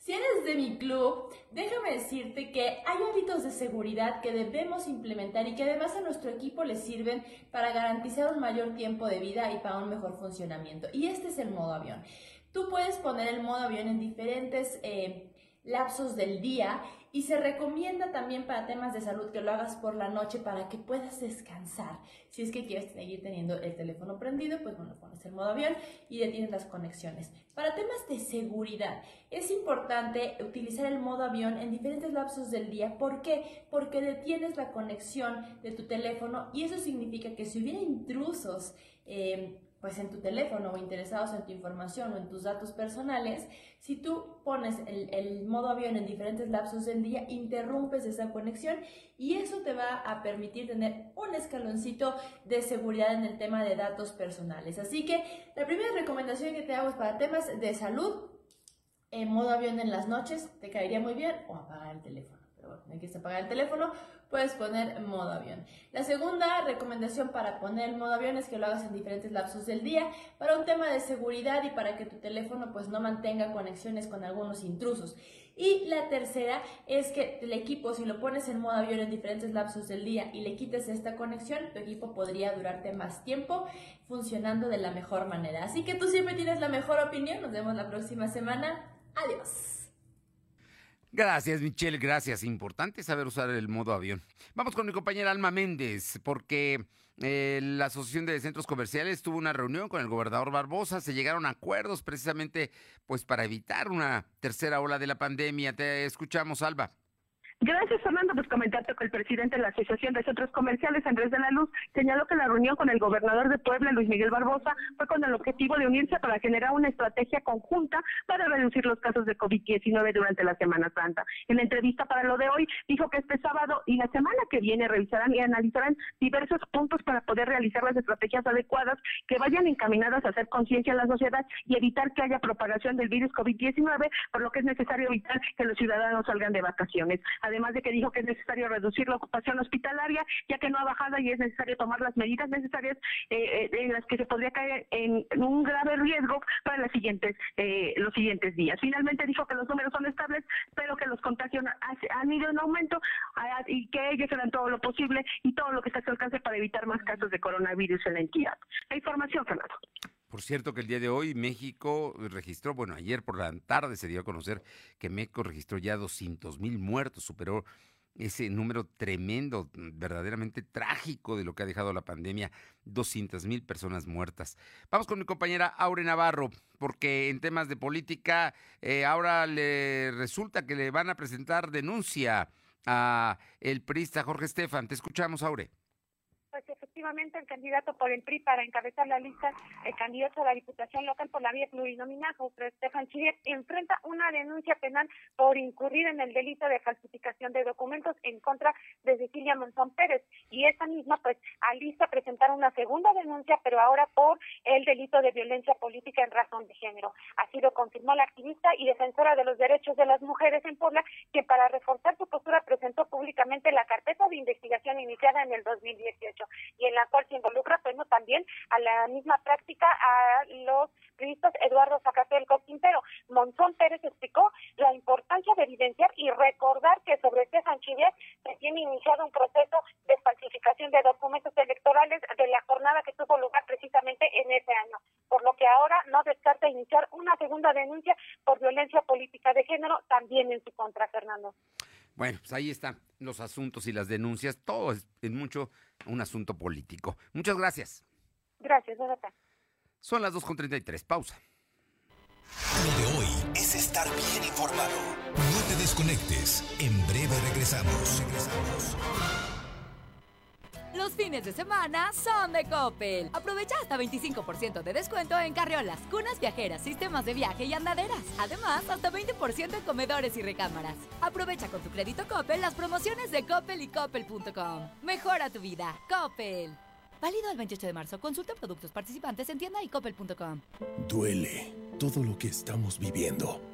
Si eres de mi club, déjame decirte que hay hábitos de seguridad que debemos implementar y que además a nuestro equipo le sirven para garantizar un mayor tiempo de vida y para un mejor funcionamiento. Y este es el modo avión. Tú puedes poner el modo avión en diferentes eh, lapsos del día y se recomienda también para temas de salud que lo hagas por la noche para que puedas descansar. Si es que quieres seguir teniendo el teléfono prendido, pues bueno, pones el modo avión y detienes las conexiones. Para temas de seguridad, es importante utilizar el modo avión en diferentes lapsos del día. ¿Por qué? Porque detienes la conexión de tu teléfono y eso significa que si hubiera intrusos, eh, pues en tu teléfono o interesados en tu información o en tus datos personales, si tú pones el, modo avión en diferentes lapsos del día, interrumpes esa conexión y eso te va a permitir tener un escaloncito de seguridad en el tema de datos personales. Así que la primera recomendación que te hago es para temas de salud, en modo avión en las noches, te caería muy bien o apagar el teléfono hay que apagar el teléfono, puedes poner modo avión. La segunda recomendación para poner modo avión es que lo hagas en diferentes lapsos del día para un tema de seguridad y para que tu teléfono pues no mantenga conexiones con algunos intrusos. Y la tercera es que el equipo, si lo pones en modo avión en diferentes lapsos del día y le quites esta conexión, tu equipo podría durarte más tiempo funcionando de la mejor manera. Así que tú siempre tienes la mejor opinión. Nos vemos la próxima semana. Adiós. Gracias, Michelle, gracias. Importante saber usar el modo avión. Vamos con mi compañera Alma Méndez, porque eh, la Asociación de Centros Comerciales tuvo una reunión con el gobernador Barbosa, se llegaron a acuerdos precisamente pues para evitar una tercera ola de la pandemia. Te escuchamos, Alba. Gracias, Fernando. Pues comentarte que el presidente de la Asociación de Centros Comerciales, Andrés de la Luz, señaló que la reunión con el gobernador de Puebla, Luis Miguel Barbosa, fue con el objetivo de unirse para generar una estrategia conjunta para reducir los casos de COVID-19 durante la Semana Santa. En la entrevista para lo de hoy, dijo que este sábado y la semana que viene revisarán y analizarán diversos puntos para poder realizar las estrategias adecuadas que vayan encaminadas a hacer conciencia a la sociedad y evitar que haya propagación del virus COVID-19, por lo que es necesario evitar que los ciudadanos salgan de vacaciones de que dijo que es necesario reducir la ocupación hospitalaria, ya que no ha bajado y es necesario tomar las medidas necesarias eh, eh, en las que se podría caer en, un grave riesgo para los siguientes, eh, los siguientes días. Finalmente dijo que los números son estables, pero que los contagios han ido en aumento ah, y que ellos harán todo lo posible y todo lo que está a su alcance para evitar más casos de coronavirus en la entidad. La información, Fernando. Por cierto que el día de hoy México registró, bueno, ayer por la tarde se dio a conocer que México registró ya 200 mil muertos, superó ese número tremendo, verdaderamente trágico de lo que ha dejado la pandemia, 200 mil personas muertas. Vamos con mi compañera Aure Navarro, porque en temas de política eh, ahora le resulta que le van a presentar denuncia a el priista Jorge Estefan. Te escuchamos, Aure efectivamente el candidato por el PRI para encabezar la lista, el candidato a la Diputación Local por la vía plurinominal, José Estefan Chiriet, enfrenta una denuncia penal por incurrir en el delito de falsificación de documentos en contra de Cecilia Monzón Pérez. Y esta misma, pues, alista presentar una segunda denuncia, pero ahora por el delito de violencia política en razón de género. Así lo confirmó la activista y defensora de los derechos de las mujeres en Puebla, que para reforzar su postura presentó públicamente la carpeta de investigación iniciada en el 2018 y en la cual se involucra bueno, también a la misma práctica a los periodistas Eduardo Zacatel Quintero. Monzón Pérez explicó la importancia de evidenciar y recordar que sobre César Chivier se tiene iniciado un proceso de falsificación de documentos electorales de la jornada que tuvo lugar precisamente en ese año, por lo que ahora no descarta iniciar una segunda denuncia por violencia política de género también en su contra, Fernando. Bueno, pues ahí están los asuntos y las denuncias. Todo es en mucho un asunto político. Muchas gracias. Gracias, Dorota. Son las 2.33. Pausa. Lo de hoy es estar bien informado. No te desconectes. En breve regresamos. Regresamos. Los fines de semana son de Coppel. Aprovecha hasta 25% de descuento en carriolas, cunas viajeras, sistemas de viaje y andaderas. Además, hasta 20% en comedores y recámaras. Aprovecha con tu crédito Coppel las promociones de Coppel y Coppel.com. Mejora tu vida. Coppel. Válido el 28 de marzo. Consulta productos participantes en tienda y coppel.com. Duele todo lo que estamos viviendo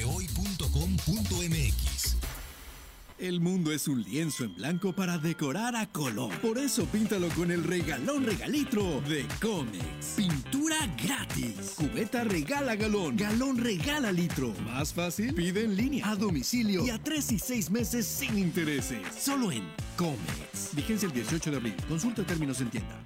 El mundo es un lienzo en blanco para decorar a color. Por eso píntalo con el regalón regalitro de Comex. Pintura gratis. Cubeta regala galón. Galón regala litro. Más fácil, pide en línea, a domicilio y a tres y seis meses sin intereses. Solo en Comex. Vigencia el 18 de abril. Consulta términos en tienda.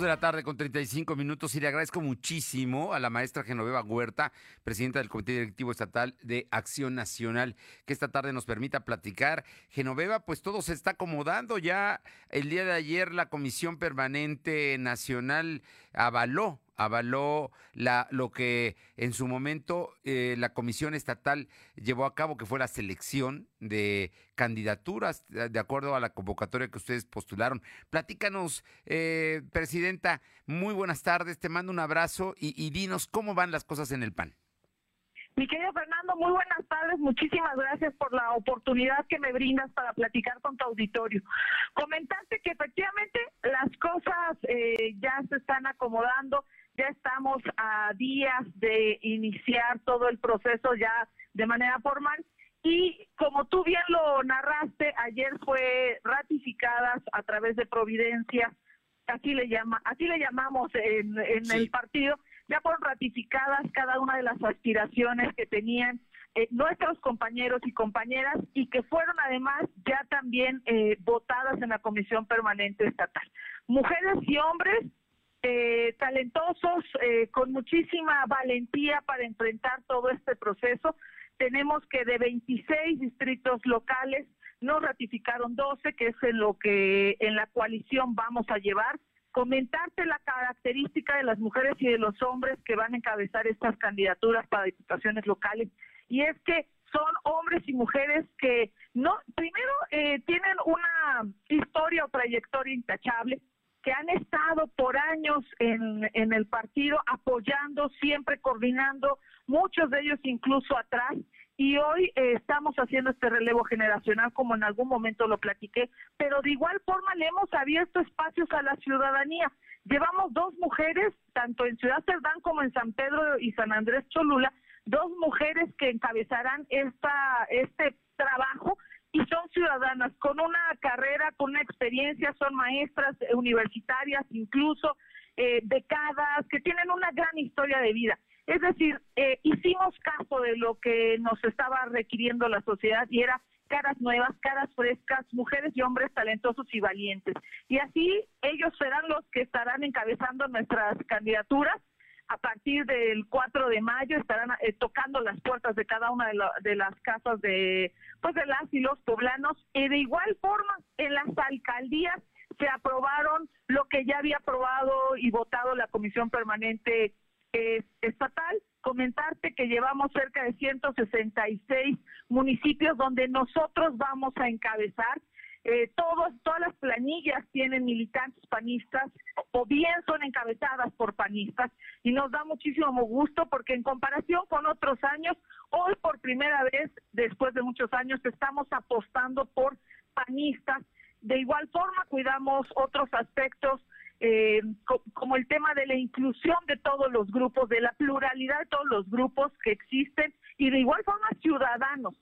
de la tarde con 35 minutos y le agradezco muchísimo a la maestra Genoveva Huerta, presidenta del Comité Directivo Estatal de Acción Nacional, que esta tarde nos permita platicar. Genoveva, pues todo se está acomodando ya. El día de ayer la Comisión Permanente Nacional avaló avaló la, lo que en su momento eh, la Comisión Estatal llevó a cabo, que fue la selección de candidaturas de acuerdo a la convocatoria que ustedes postularon. Platícanos, eh, Presidenta, muy buenas tardes, te mando un abrazo y, y dinos cómo van las cosas en el PAN. Mi querido Fernando, muy buenas tardes. Muchísimas gracias por la oportunidad que me brindas para platicar con tu auditorio. Comentarte que efectivamente las cosas eh, ya se están acomodando ya estamos a días de iniciar todo el proceso ya de manera formal. Y como tú bien lo narraste, ayer fue ratificadas a través de Providencia, así le llama, así le llamamos en, el partido, ya fueron ratificadas cada una de las aspiraciones que tenían eh, nuestros compañeros y compañeras y que fueron además ya también eh, votadas en la Comisión Permanente Estatal. Mujeres y hombres eh, talentosos, eh, con muchísima valentía para enfrentar todo este proceso. Tenemos que de 26 distritos locales nos ratificaron 12, que es en lo que en la coalición vamos a llevar. Comentarte la característica de las mujeres y de los hombres que van a encabezar estas candidaturas para diputaciones locales. Y es que son hombres y mujeres que no, primero eh, tienen una historia o trayectoria intachable, que han estado por años en, en el partido apoyando, siempre coordinando, muchos de ellos incluso atrás, y hoy eh, estamos haciendo este relevo generacional como en algún momento lo platiqué, pero de igual forma le hemos abierto espacios a la ciudadanía. Llevamos dos mujeres, tanto en Ciudad Cerdán como en San Pedro y San Andrés Cholula, dos mujeres que encabezarán esta, este trabajo y son ciudadanas con una carrera, con una experiencia, son maestras universitarias, incluso eh, becadas, que tienen una gran historia de vida. Es decir, eh, hicimos caso de lo que nos estaba requiriendo la sociedad y era caras nuevas, caras frescas, mujeres y hombres talentosos y valientes. Y así ellos serán los que estarán encabezando nuestras candidaturas a partir del 4 de mayo estarán eh, tocando las puertas de cada una de, las casas de pues de las y los poblanos. Y de igual forma en las alcaldías se aprobaron lo que ya había aprobado y votado la comisión permanente eh, estatal. Comentarte que llevamos cerca de 166 municipios donde nosotros vamos a encabezar eh, todos, todas las planillas tienen militantes panistas o bien son encabezadas por panistas y nos da muchísimo gusto porque en comparación con otros años, hoy por primera vez, después de muchos años, estamos apostando por panistas. De igual forma, cuidamos otros aspectos eh, como el tema de la inclusión de todos los grupos, de la pluralidad de todos los grupos que existen y de igual forma ciudadanos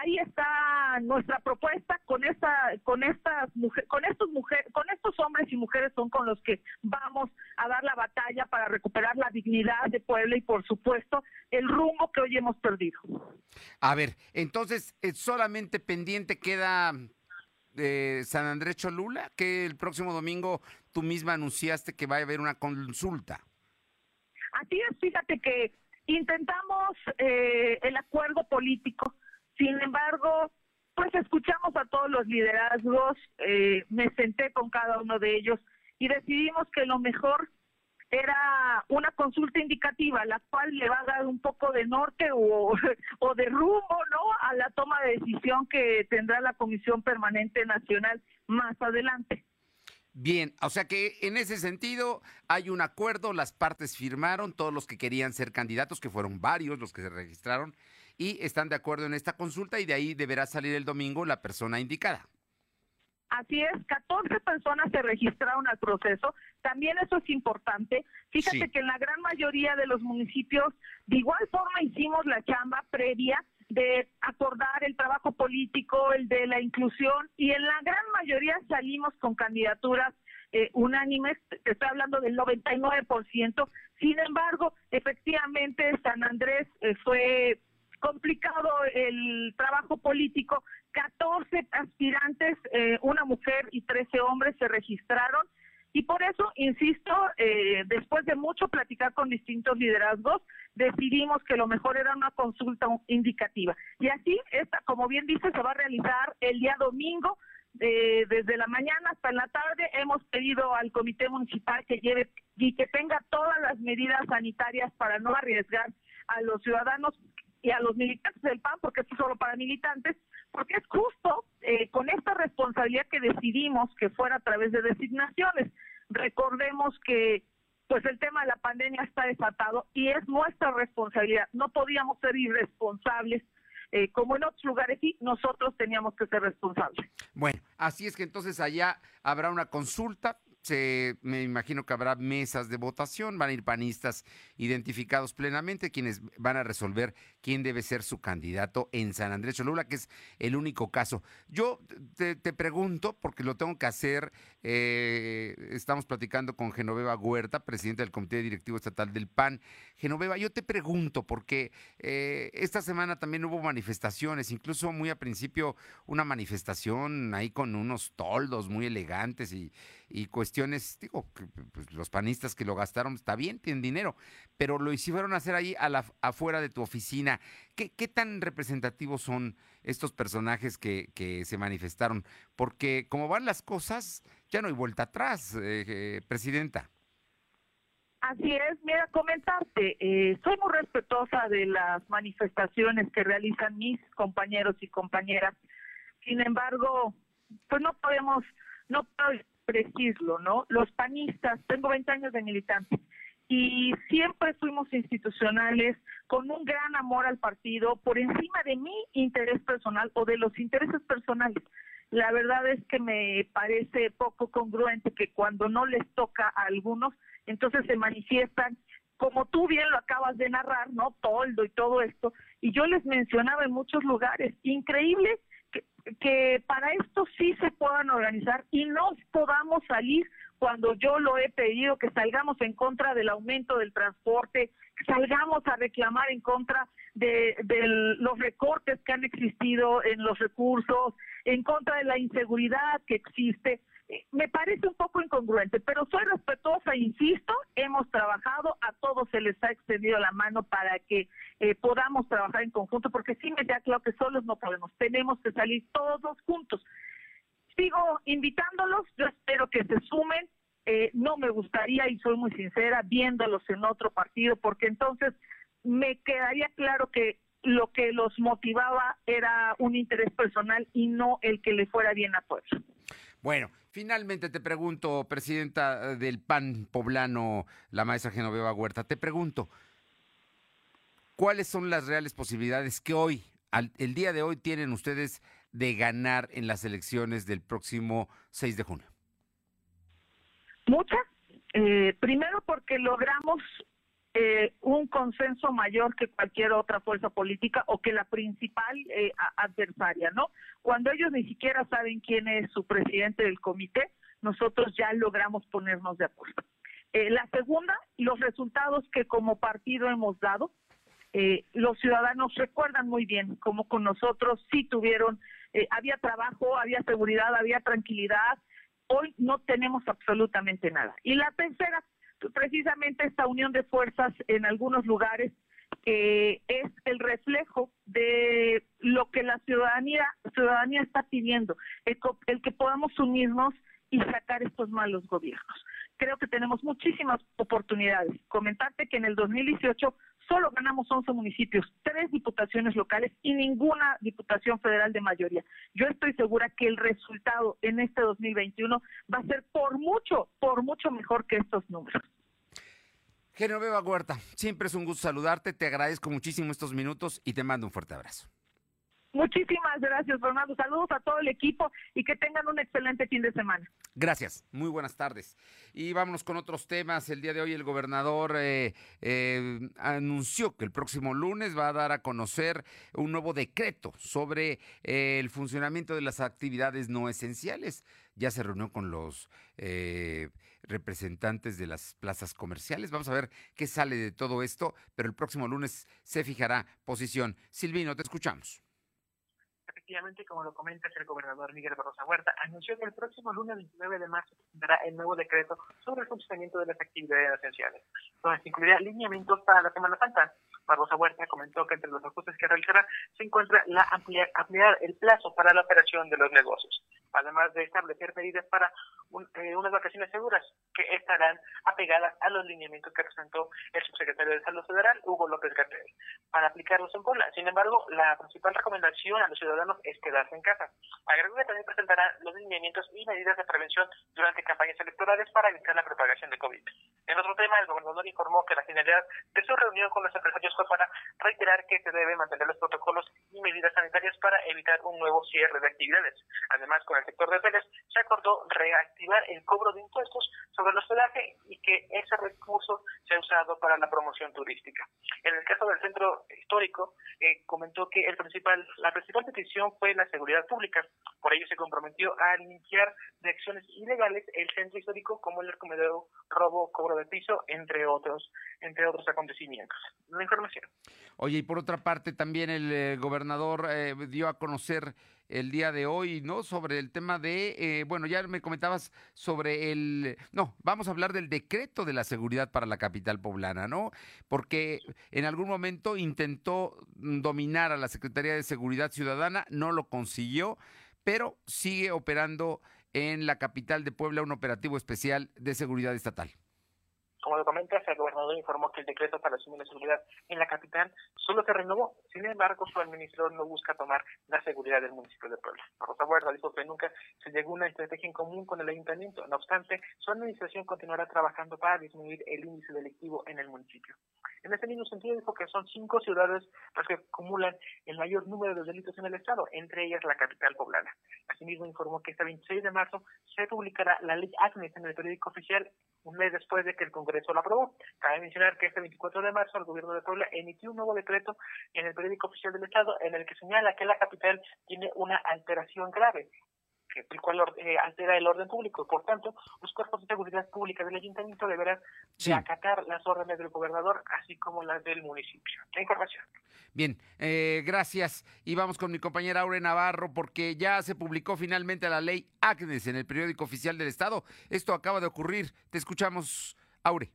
ahí está nuestra propuesta con esta con estas con estos mujeres con estos hombres y mujeres son con los que vamos a dar la batalla para recuperar la dignidad de Puebla y por supuesto el rumbo que hoy hemos perdido. A ver, entonces eh, solamente pendiente queda de San Andrés Cholula, que el próximo domingo tú misma anunciaste que va a haber una consulta. Así es, fíjate que intentamos eh, el acuerdo político sin embargo, pues escuchamos a todos los liderazgos, eh, me senté con cada uno de ellos y decidimos que lo mejor era una consulta indicativa, la cual le va a dar un poco de norte o, [LAUGHS] o de rumbo, ¿no? A la toma de decisión que tendrá la Comisión Permanente Nacional más adelante. Bien, o sea que en ese sentido hay un acuerdo, las partes firmaron, todos los que querían ser candidatos, que fueron varios los que se registraron, y están de acuerdo en esta consulta y de ahí deberá salir el domingo la persona indicada. Así es, 14 personas se registraron al proceso. También eso es importante. Fíjate que en la gran mayoría de los municipios, de igual forma hicimos la chamba previa de acordar el trabajo político, el de la inclusión, y en la gran mayoría salimos con candidaturas eh, unánimes, estoy hablando del 99%. Sin embargo, efectivamente, San Andrés eh, fue complicado el trabajo político. 14 aspirantes, eh, una mujer y 13 hombres se registraron. Y por eso, insisto, eh, después de mucho platicar con distintos liderazgos, decidimos que lo mejor era una consulta indicativa. Y así, esta, como bien dice, se va a realizar el día domingo, eh, desde la mañana hasta la tarde. Hemos pedido al comité municipal que lleve y que tenga todas las medidas sanitarias para no arriesgar a los ciudadanos y a los militantes del PAN, porque esto es solo para militantes, porque es justo eh, con esta responsabilidad que decidimos que fuera a través de designaciones. Recordemos que pues el tema de la pandemia está desatado y es nuestra responsabilidad. No podíamos ser irresponsables. Eh, como en otros lugares sí, nosotros teníamos que ser responsables. Bueno, así es que entonces allá habrá una consulta, me imagino que habrá mesas de votación, van a ir panistas identificados plenamente, quienes van a resolver quién debe ser su candidato en San Andrés Cholula, que es el único caso. Yo te, pregunto, porque lo tengo que hacer, eh, estamos platicando con Genoveva Huerta, presidenta del Comité Directivo Estatal del PAN. Genoveva, yo te pregunto, porque eh, esta semana también hubo manifestaciones, incluso muy a principio una manifestación ahí con unos toldos muy elegantes y, cuestiones, digo, pues, los panistas que lo gastaron, está bien, tienen dinero, pero lo hicieron hacer ahí a la, afuera de tu oficina. ¿Qué, ¿Qué, tan representativos son estos personajes que, se manifestaron? Porque como van las cosas, ya no hay vuelta atrás, eh, Presidenta. Así es, mira, comentarte, eh, soy muy respetuosa de las manifestaciones que realizan mis compañeros y compañeras. Sin embargo, pues no podemos, no puedo decirlo, ¿no? Los panistas, tengo 20 años de militante, y siempre fuimos institucionales con un gran amor al partido por encima de mi interés personal o de los intereses personales. La verdad es que me parece poco congruente que cuando no les toca a algunos, entonces se manifiestan, como tú bien lo acabas de narrar, ¿no? Toldo y todo esto. Y yo les mencionaba en muchos lugares, increíble que, que para esto sí se puedan organizar y no podamos salir cuando yo lo he pedido, que salgamos en contra del aumento del transporte, que salgamos a reclamar en contra de, los recortes que han existido en los recursos, en contra de la inseguridad que existe. Me parece un poco incongruente, pero soy respetuosa, insisto, hemos trabajado, a todos se les ha extendido la mano para que eh, podamos trabajar en conjunto, porque sí me da claro que solos no podemos, tenemos que salir todos juntos sigo invitándolos, yo espero que se sumen. Eh, no me gustaría, y soy muy sincera, viéndolos en otro partido, porque entonces me quedaría claro que lo que los motivaba era un interés personal y no el que le fuera bien a todos. Bueno, finalmente te pregunto, presidenta del PAN poblano, la maestra Genoveva Huerta, te pregunto, ¿cuáles son las reales posibilidades que hoy, el día de hoy, tienen ustedes de ganar en las elecciones del próximo 6 de junio? Muchas. Eh, primero porque logramos eh, un consenso mayor que cualquier otra fuerza política o que la principal eh, adversaria, ¿no? Cuando ellos ni siquiera saben quién es su presidente del comité, nosotros ya logramos ponernos de acuerdo. la segunda, los resultados que como partido hemos dado, los ciudadanos recuerdan muy bien cómo con nosotros sí tuvieron eh, había trabajo, había seguridad, había tranquilidad. Hoy no tenemos absolutamente nada. Y la tercera, precisamente esta unión de fuerzas en algunos lugares que es el reflejo de lo que la ciudadanía ciudadanía está pidiendo, el, el, que podamos unirnos y sacar estos malos gobiernos. Creo que tenemos muchísimas oportunidades. Comentarte que en el 2018 solo ganamos 11 municipios, tres diputaciones locales y ninguna diputación federal de mayoría. Yo estoy segura que el resultado en este 2021 va a ser por mucho, por mucho mejor que estos números. Genoveva Huerta, siempre es un gusto saludarte, te agradezco muchísimo estos minutos y te mando un fuerte abrazo. Muchísimas gracias, Fernando. Saludos a todo el equipo y que tengan un excelente fin de semana. Gracias, muy buenas tardes. Y vámonos con otros temas. El día de hoy el gobernador eh, eh, anunció que el próximo lunes va a dar a conocer un nuevo decreto sobre eh, el funcionamiento de las actividades no esenciales. Ya se reunió con los representantes de las plazas comerciales. Vamos a ver qué sale de todo esto, pero el próximo lunes se fijará posición. Silvino, te escuchamos efectivamente, como lo comenta el gobernador Miguel Barrosa Huerta, anunció que el próximo lunes 29 de marzo dará el nuevo decreto sobre el funcionamiento de las actividades esenciales, donde se incluirá lineamientos para la Semana Santa. Barbosa Huerta comentó que entre los ajustes que realizará se encuentra la ampliar, ampliar el plazo para la operación de los negocios, además de establecer medidas para eh, unas vacaciones seguras que estarán apegadas a los lineamientos que presentó el subsecretario de Salud Federal, Hugo López Gatell, para aplicarlos en Puebla. Sin embargo, la principal recomendación a los ciudadanos es quedarse en casa. Agregó que también presentará los lineamientos y medidas de prevención durante campañas electorales para evitar la propagación de COVID. En otro tema, el gobernador informó que la finalidad de su reunión con los empresarios para reiterar que se deben mantener los protocolos y medidas sanitarias para evitar un nuevo cierre de actividades. Además, con el sector de hoteles se acordó reactivar el cobro de impuestos sobre el hospedaje y que ese recurso sea usado para la promoción turística. En el caso del centro histórico, eh, comentó que el principal, la principal petición fue la seguridad pública. Por ello se comprometió a limpiar de acciones ilegales el centro histórico como el comedor, robo, cobro de piso, entre otros, entre otros acontecimientos. La información. Oye, y por otra parte, también el eh, gobernador eh, dio a conocer el día de hoy, ¿no? Sobre el tema de, eh, bueno, ya me comentabas sobre el, no, vamos a hablar del decreto de la seguridad para la capital poblana, ¿no? Porque en algún momento intentó dominar a la Secretaría de Seguridad Ciudadana, no lo consiguió, pero sigue operando en la capital de Puebla un operativo especial de seguridad estatal. Como lo comentas, el gobernador informó que el decreto para asumir la seguridad en la capital solo se renovó. Sin embargo, su administrador no busca tomar la seguridad del municipio de Puebla. Rosa Huerta dijo que nunca se llegó a una estrategia en común con el ayuntamiento. No obstante, su administración continuará trabajando para disminuir el índice delictivo en el municipio. En ese mismo sentido, dijo que son cinco ciudades las que acumulan el mayor número de delitos en el Estado, entre ellas la capital poblana. Asimismo, informó que este 26 de marzo se publicará la ley Agnes en el periódico oficial un mes después de que el Congreso lo aprobó. Cabe mencionar que este 24 de marzo el gobierno de Puebla emitió un nuevo decreto en el periódico oficial del Estado en el que señala que la capital tiene una alteración grave el cual eh, altera el orden público. Por tanto, los cuerpos de seguridad pública del ayuntamiento deberán acatar las órdenes del gobernador, así como las del municipio. La información. Bien, eh, gracias. Y vamos con mi compañera Aure Navarro, porque ya se publicó finalmente la ley Agnes en el periódico oficial del Estado. Esto acaba de ocurrir. Te escuchamos, Aure.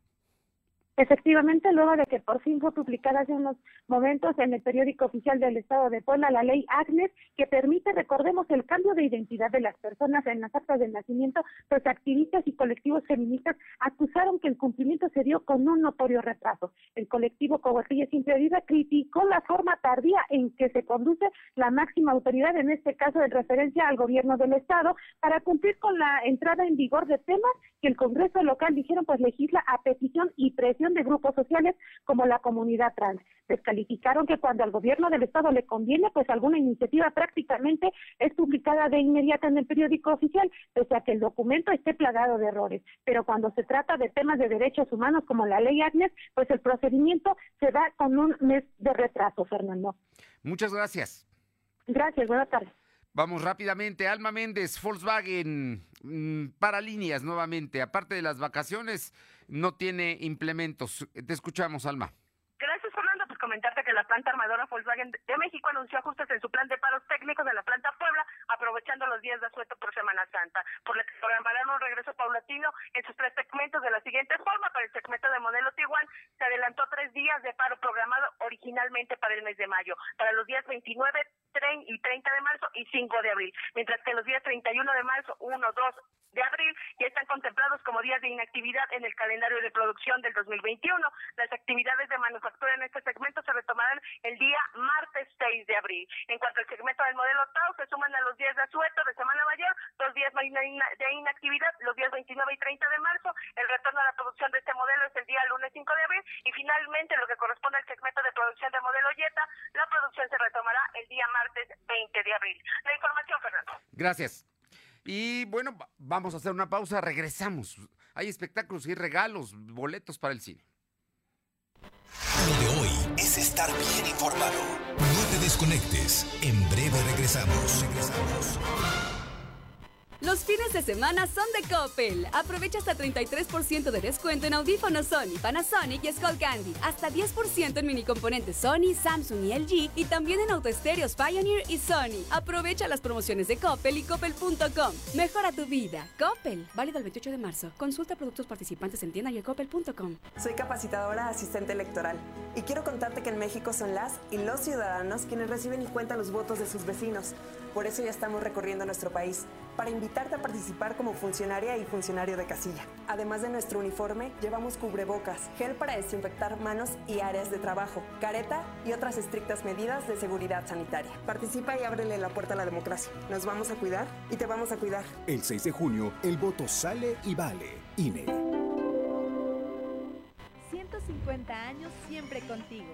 Efectivamente, luego de que por fin fue publicada hace unos momentos en el periódico oficial del Estado de Puebla la ley Agnes, que permite, recordemos, el cambio de identidad de las personas en las actas de nacimiento, pues activistas y colectivos feministas acusaron que el cumplimiento se dio con un notorio retraso. El colectivo Coahuila Sin Prioridad criticó la forma tardía en que se conduce la máxima autoridad, en este caso en referencia al gobierno del Estado, para cumplir con la entrada en vigor de temas que el Congreso local dijeron pues legisla a petición y presión de grupos sociales como la comunidad trans. Descalificaron que cuando al gobierno del Estado le conviene, pues alguna iniciativa prácticamente es publicada de inmediato en el periódico oficial, pese a que el documento esté plagado de errores. Pero cuando se trata de temas de derechos humanos como la ley Agnes, pues el procedimiento se da con un mes de retraso, Fernando. Muchas gracias. Gracias, buenas tardes. Vamos rápidamente. Alma Méndez, Volkswagen, mm, para líneas nuevamente. Aparte de las vacaciones, no tiene implementos. Te escuchamos, Alma comentarte que la planta armadora Volkswagen de México anunció ajustes en su plan de paros técnicos de la planta Puebla, aprovechando los días de asueto por Semana Santa, por lo que programarán un regreso paulatino en sus tres segmentos de la siguiente forma. Para el segmento de modelo Tiguan se adelantó tres días de paro programado originalmente para el mes de mayo, para los días 29, 30 y 30 de marzo y 5 de abril, mientras que los días 31 de marzo, 1, 2, de abril y están contemplados como días de inactividad en el calendario de producción del 2021. Las actividades de manufactura en este segmento se retomarán el día martes 6 de abril. En cuanto al segmento del modelo Tau, se suman a los días de asueto de Semana Mayor, dos días de inactividad, los días 29 y 30 de marzo. El retorno a la producción de este modelo es el día lunes 5 de abril y finalmente lo que corresponde al segmento de producción del modelo Jetta, la producción se retomará el día martes 20 de abril. La información, Fernando. Gracias. Y bueno, vamos a hacer una pausa, regresamos. Hay espectáculos y regalos, boletos para el cine. Lo de hoy es estar bien informado. No te desconectes. En breve regresamos. Regresamos. Los fines de semana son de Coppel. Aprovecha hasta 33% de descuento en audífonos Sony, Panasonic y Candy. Hasta 10% en mini componentes Sony, Samsung y LG. Y también en autoestéreos Pioneer y Sony. Aprovecha las promociones de Coppel y coppel.com. Mejora tu vida. Coppel. Válido el 28 de marzo. Consulta productos participantes en tienda y coppel.com. Soy capacitadora asistente electoral. Y quiero contarte que en México son las y los ciudadanos quienes reciben y cuentan los votos de sus vecinos. Por eso ya estamos recorriendo nuestro país para invitarte a participar como funcionaria y funcionario de casilla. Además de nuestro uniforme, llevamos cubrebocas, gel para desinfectar manos y áreas de trabajo, careta y otras estrictas medidas de seguridad sanitaria. Participa y ábrele la puerta a la democracia. Nos vamos a cuidar y te vamos a cuidar. El 6 de junio, el voto sale y vale. INE. 150 años siempre contigo.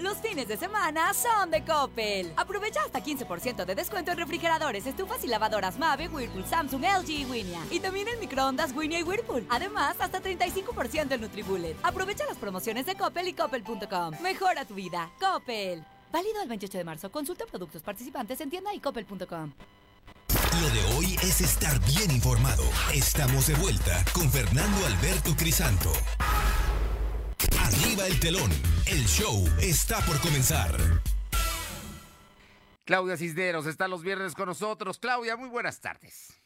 Los fines de semana son de Coppel. Aprovecha hasta 15% de descuento en refrigeradores, estufas y lavadoras Mave, Whirlpool, Samsung, LG y Winia. Y también en microondas Winia y Whirlpool. Además, hasta 35% en Nutribullet. Aprovecha las promociones de Coppel y coppel.com. Mejora tu vida. Coppel. Válido el 28 de marzo. Consulta productos participantes en tienda y coppel.com. Lo de hoy es estar bien informado. Estamos de vuelta con Fernando Alberto Crisanto. Arriba el telón. El show está por comenzar. Claudia Cisneros está los viernes con nosotros. Claudia, muy buenas tardes.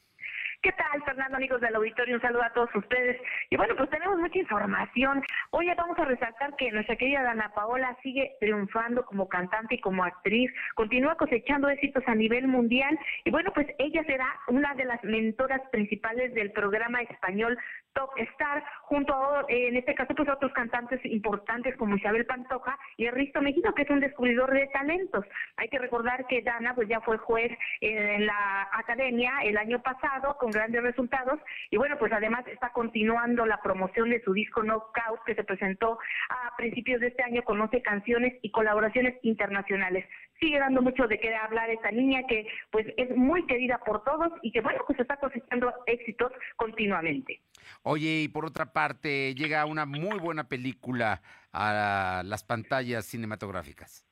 ¿Qué tal, Fernando, amigos del auditorio? Un saludo a todos ustedes. Y bueno, pues tenemos mucha información. Hoy vamos a resaltar que nuestra querida Dana Paola sigue triunfando como cantante y como actriz, continúa cosechando éxitos a nivel mundial. Y bueno, pues ella será una de las mentoras principales del programa español Top Star, junto a, en este caso, pues otros cantantes importantes como Isabel Pantoja y Risto Mejino, que es un descubridor de talentos. Hay que recordar que Dana, pues ya fue juez en la academia el año pasado con grandes resultados y bueno, pues además está continuando la promoción de su disco Knockout que se presentó a principios de este año con 11 canciones y colaboraciones internacionales. Sigue dando mucho de qué hablar esta niña que pues es muy querida por todos y que bueno, pues está cosechando éxitos continuamente. Oye, y por otra parte, llega una muy buena película a las pantallas cinematográficas.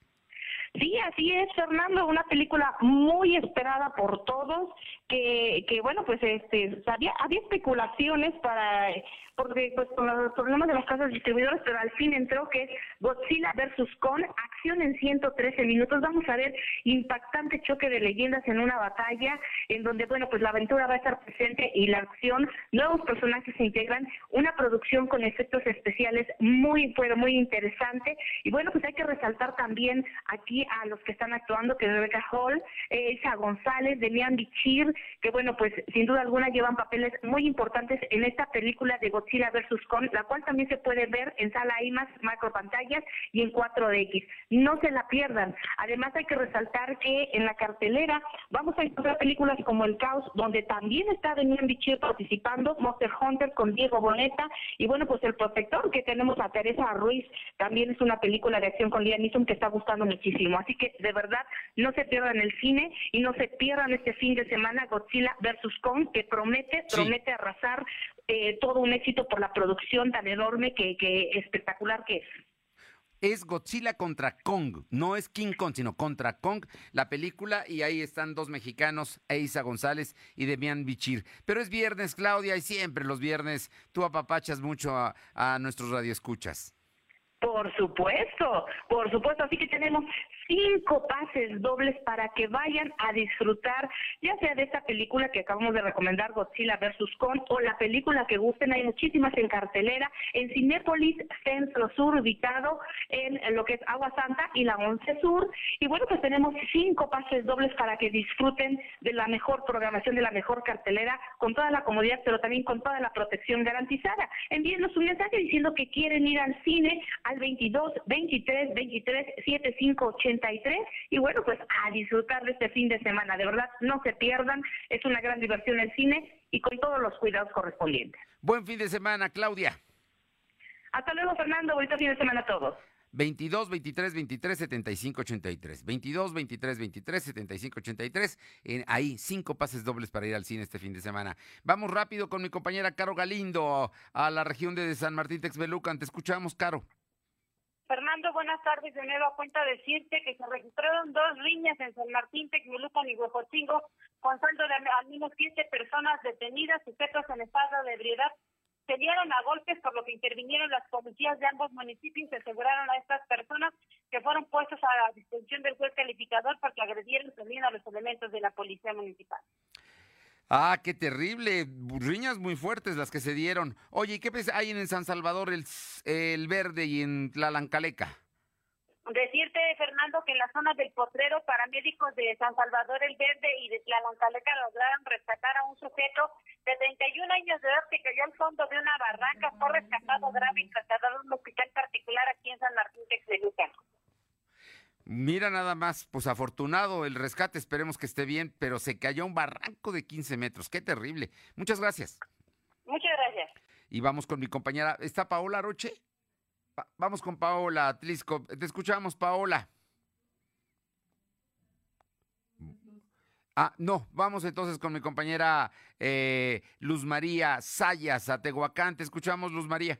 Sí, así es, Fernando, una película muy esperada por todos, que, que bueno, pues este, había, había especulaciones para porque pues con los problemas de las casas distribuidoras, pero al fin entró que es Godzilla versus Kong, acción en 113 minutos. Vamos a ver impactante choque de leyendas en una batalla en donde, bueno, pues la aventura va a estar presente y la acción, nuevos personajes se integran, una producción con efectos especiales muy, pero muy interesante. Y bueno, pues hay que resaltar también aquí a los que están actuando, que Rebecca Hall, Elsa González, Demian Bichir, que bueno, pues sin duda alguna llevan papeles muy importantes en esta película de Godzilla Godzilla vs. Kong, la cual también se puede ver en sala IMAX, macro pantallas y en 4DX. No se la pierdan. Además hay que resaltar que en la cartelera vamos a encontrar películas como El Caos, donde también está Demian Bichir participando, Monster Hunter con Diego Boneta y bueno, pues El Protector, que tenemos a Teresa Ruiz, también es una película de acción con Liam Neeson que está gustando muchísimo. Así que de verdad no se pierdan el cine y no se pierdan este fin de semana Godzilla vs. Kong, que promete, promete arrasar eh, todo un éxito por la producción tan enorme que, que espectacular que es. Es Godzilla contra Kong, no es King Kong, sino contra Kong, la película, y ahí están dos mexicanos, Eisa González y Demian Bichir. Pero es viernes, Claudia, y siempre los viernes tú apapachas mucho a, a nuestros radioescuchas. Por supuesto, por supuesto. Así que tenemos cinco pases dobles para que vayan a disfrutar, ya sea de esta película que acabamos de recomendar, Godzilla vs. Kong, o la película que gusten. Hay muchísimas en cartelera en Cinépolis Centro Sur, ubicado en lo que es Agua Santa y la Once Sur. Y bueno, pues tenemos cinco pases dobles para que disfruten de la mejor programación, de la mejor cartelera, con toda la comodidad, pero también con toda la protección garantizada. Envíenos un mensaje diciendo que quieren ir al cine al 22 23 23 75 83 y bueno, pues a disfrutar de este fin de semana. De verdad, no se pierdan, es una gran diversión el cine y con todos los cuidados correspondientes. Buen fin de semana, Claudia. Hasta luego, Fernando. Bonito fin de semana a todos. 22 23 23 75 83. 22 23 23 75 83. En, ahí, cinco pases dobles para ir al cine este fin de semana. Vamos rápido con mi compañera Caro Galindo a la región de San Martín Texbelucan. Te escuchamos, Caro. Fernando, buenas tardes. De nuevo a cuenta decirte que se registraron dos riñas en San Martín, Texmelucan y Huejotzingo, con saldo de al menos 15 personas detenidas, sujetos en estado de ebriedad. Se dieron a golpes, por lo que intervinieron las policías de ambos municipios y aseguraron a estas personas que fueron puestos a la disposición del juez calificador porque agredieron también a los elementos de la policía municipal. Ah, qué terrible. Riñas muy fuertes las que se dieron. Oye, ¿y qué hay en San Salvador el, Verde y en Tlalancaleca? Decirte, Fernando, que en la zona del potrero, paramédicos de San Salvador el Verde y de Tlalancaleca lograron rescatar a un sujeto de 31 años de edad que cayó al fondo de una barranca, fue rescatado grave y trasladado a un hospital particular aquí en San Martín Texmelucan. Mira nada más, pues afortunado el rescate, esperemos que esté bien, pero se cayó un barranco de 15 metros, qué terrible. Muchas gracias. Muchas gracias. Y vamos con mi compañera, ¿está Paola Roche? Va- vamos con Paola Atlisco, te escuchamos Paola. Ah, no, vamos entonces con mi compañera eh, Luz María Sayas a Tehuacán, te escuchamos Luz María.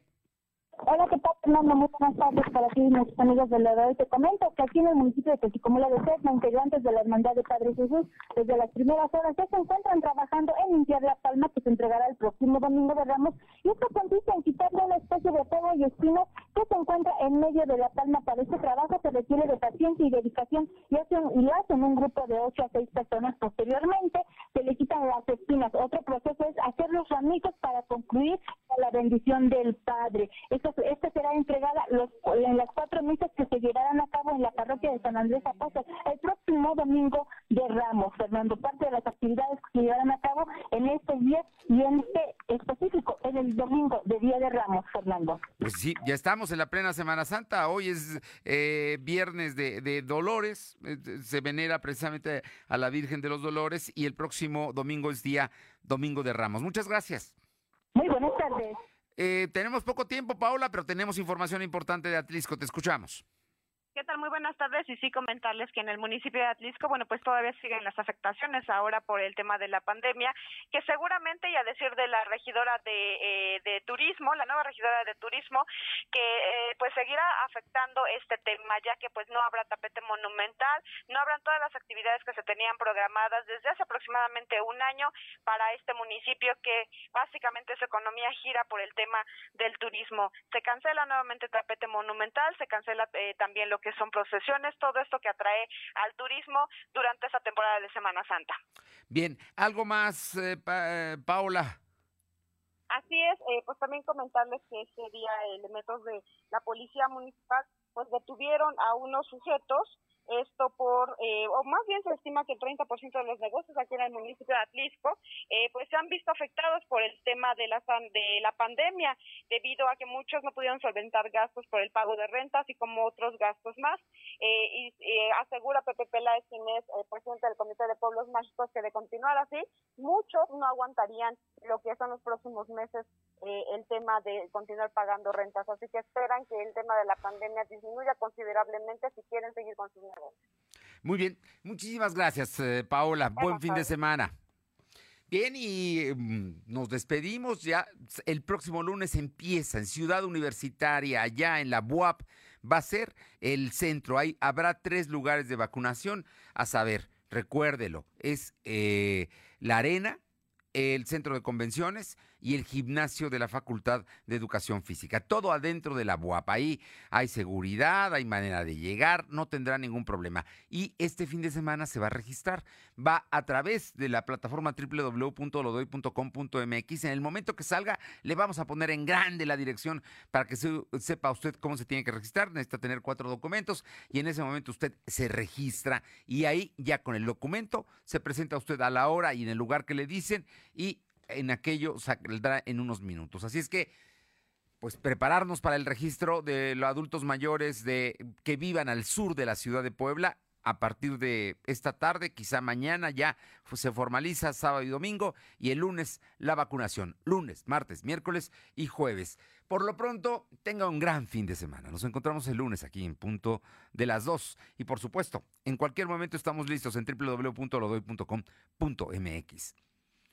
Hola, ¿qué tal, Fernando? Muy buenas tardes para ti y nuestros amigos de la hoy. Te comento que aquí en el municipio de Texicomula de Sesma, integrantes de la Hermandad de Padre Jesús, desde las primeras horas ya se encuentran trabajando en limpiar la palma que se entregará el próximo domingo de Ramos. Y esto consiste en quitarle una especie de polvo y espinas que se encuentra en medio de la palma. Para este trabajo se requiere de paciencia y dedicación y, hacen, y lo hacen un grupo de 8 a 6 personas. Posteriormente se le quitan las espinas. Otro proceso es hacer los ramitos para concluir con la bendición del Padre. Esta será entregada en las cuatro misas que se llevarán a cabo en la parroquia de San Andrés Apóstol el próximo domingo de Ramos, Fernando. Parte de las actividades que se llevarán a cabo en este día y en este específico, en el domingo de Día de Ramos, Fernando. Pues sí, ya estamos en la plena Semana Santa. Hoy es eh, viernes de, de Dolores. eh, Se venera precisamente a la Virgen de los Dolores y el próximo domingo es día Domingo de Ramos. Muchas gracias. Muy buenas tardes. Eh, tenemos poco tiempo, Paola, pero tenemos información importante de Atlisco. Te escuchamos. ¿Qué tal? Muy buenas tardes y sí comentarles que en el municipio de Atlisco, bueno, pues todavía siguen las afectaciones ahora por el tema de la pandemia, que seguramente, y a decir de la regidora de, eh, de turismo, la nueva regidora de turismo, que eh, pues seguirá afectando este tema, ya que pues no habrá tapete monumental, no habrán todas las actividades que se tenían programadas desde hace aproximadamente un año para este municipio que básicamente su economía gira por el tema del turismo. Se cancela nuevamente tapete monumental, se cancela eh, también lo que son procesiones, todo esto que atrae al turismo durante esta temporada de Semana Santa. Bien, ¿algo más, eh, Pa- eh, Paola? Así es, eh, pues también comentarles que ese día elementos de la policía municipal pues detuvieron a unos sujetos, esto por, eh, o más bien se estima que el 30% de los negocios aquí en el municipio de Atlisco, eh, pues se han visto afectados por el tema de la, de la pandemia, debido a que muchos no pudieron solventar gastos por el pago de rentas y como otros gastos más. Eh, y eh, asegura Pepe Peláez, quien es eh, presidente del Comité de Pueblos Mágicos, que de continuar así, muchos no aguantarían lo que son los próximos meses eh, el tema de continuar pagando rentas. Así que esperan que el tema de la pandemia disminuya considerablemente si quieren seguir con sus negocios. Muy bien, muchísimas gracias, eh, Paola. Buen fin de semana. Bien, y mm, nos despedimos ya. El próximo lunes empieza en Ciudad Universitaria, allá en la BUAP, va a ser el centro. Ahí habrá tres lugares de vacunación, a saber, recuérdelo, es eh, la arena, el centro de convenciones y el gimnasio de la Facultad de Educación Física. Todo adentro de la BUAP. Ahí hay seguridad, hay manera de llegar, no tendrá ningún problema. Y este fin de semana se va a registrar. Va a través de la plataforma www.lodoy.com.mx. En el momento que salga, le vamos a poner en grande la dirección para que sepa usted cómo se tiene que registrar. Necesita tener cuatro documentos y en ese momento usted se registra y ahí ya con el documento se presenta usted a la hora y en el lugar que le dicen y en aquello saldrá en unos minutos. Así es que, pues prepararnos para el registro de los adultos mayores de, que vivan al sur de la ciudad de Puebla. A partir de esta tarde, quizá mañana ya se formaliza sábado y domingo y el lunes la vacunación. Lunes, martes, miércoles y jueves. Por lo pronto, tenga un gran fin de semana. Nos encontramos el lunes aquí en punto de las 2. Y por supuesto, en cualquier momento estamos listos en www.lodoy.com.mx.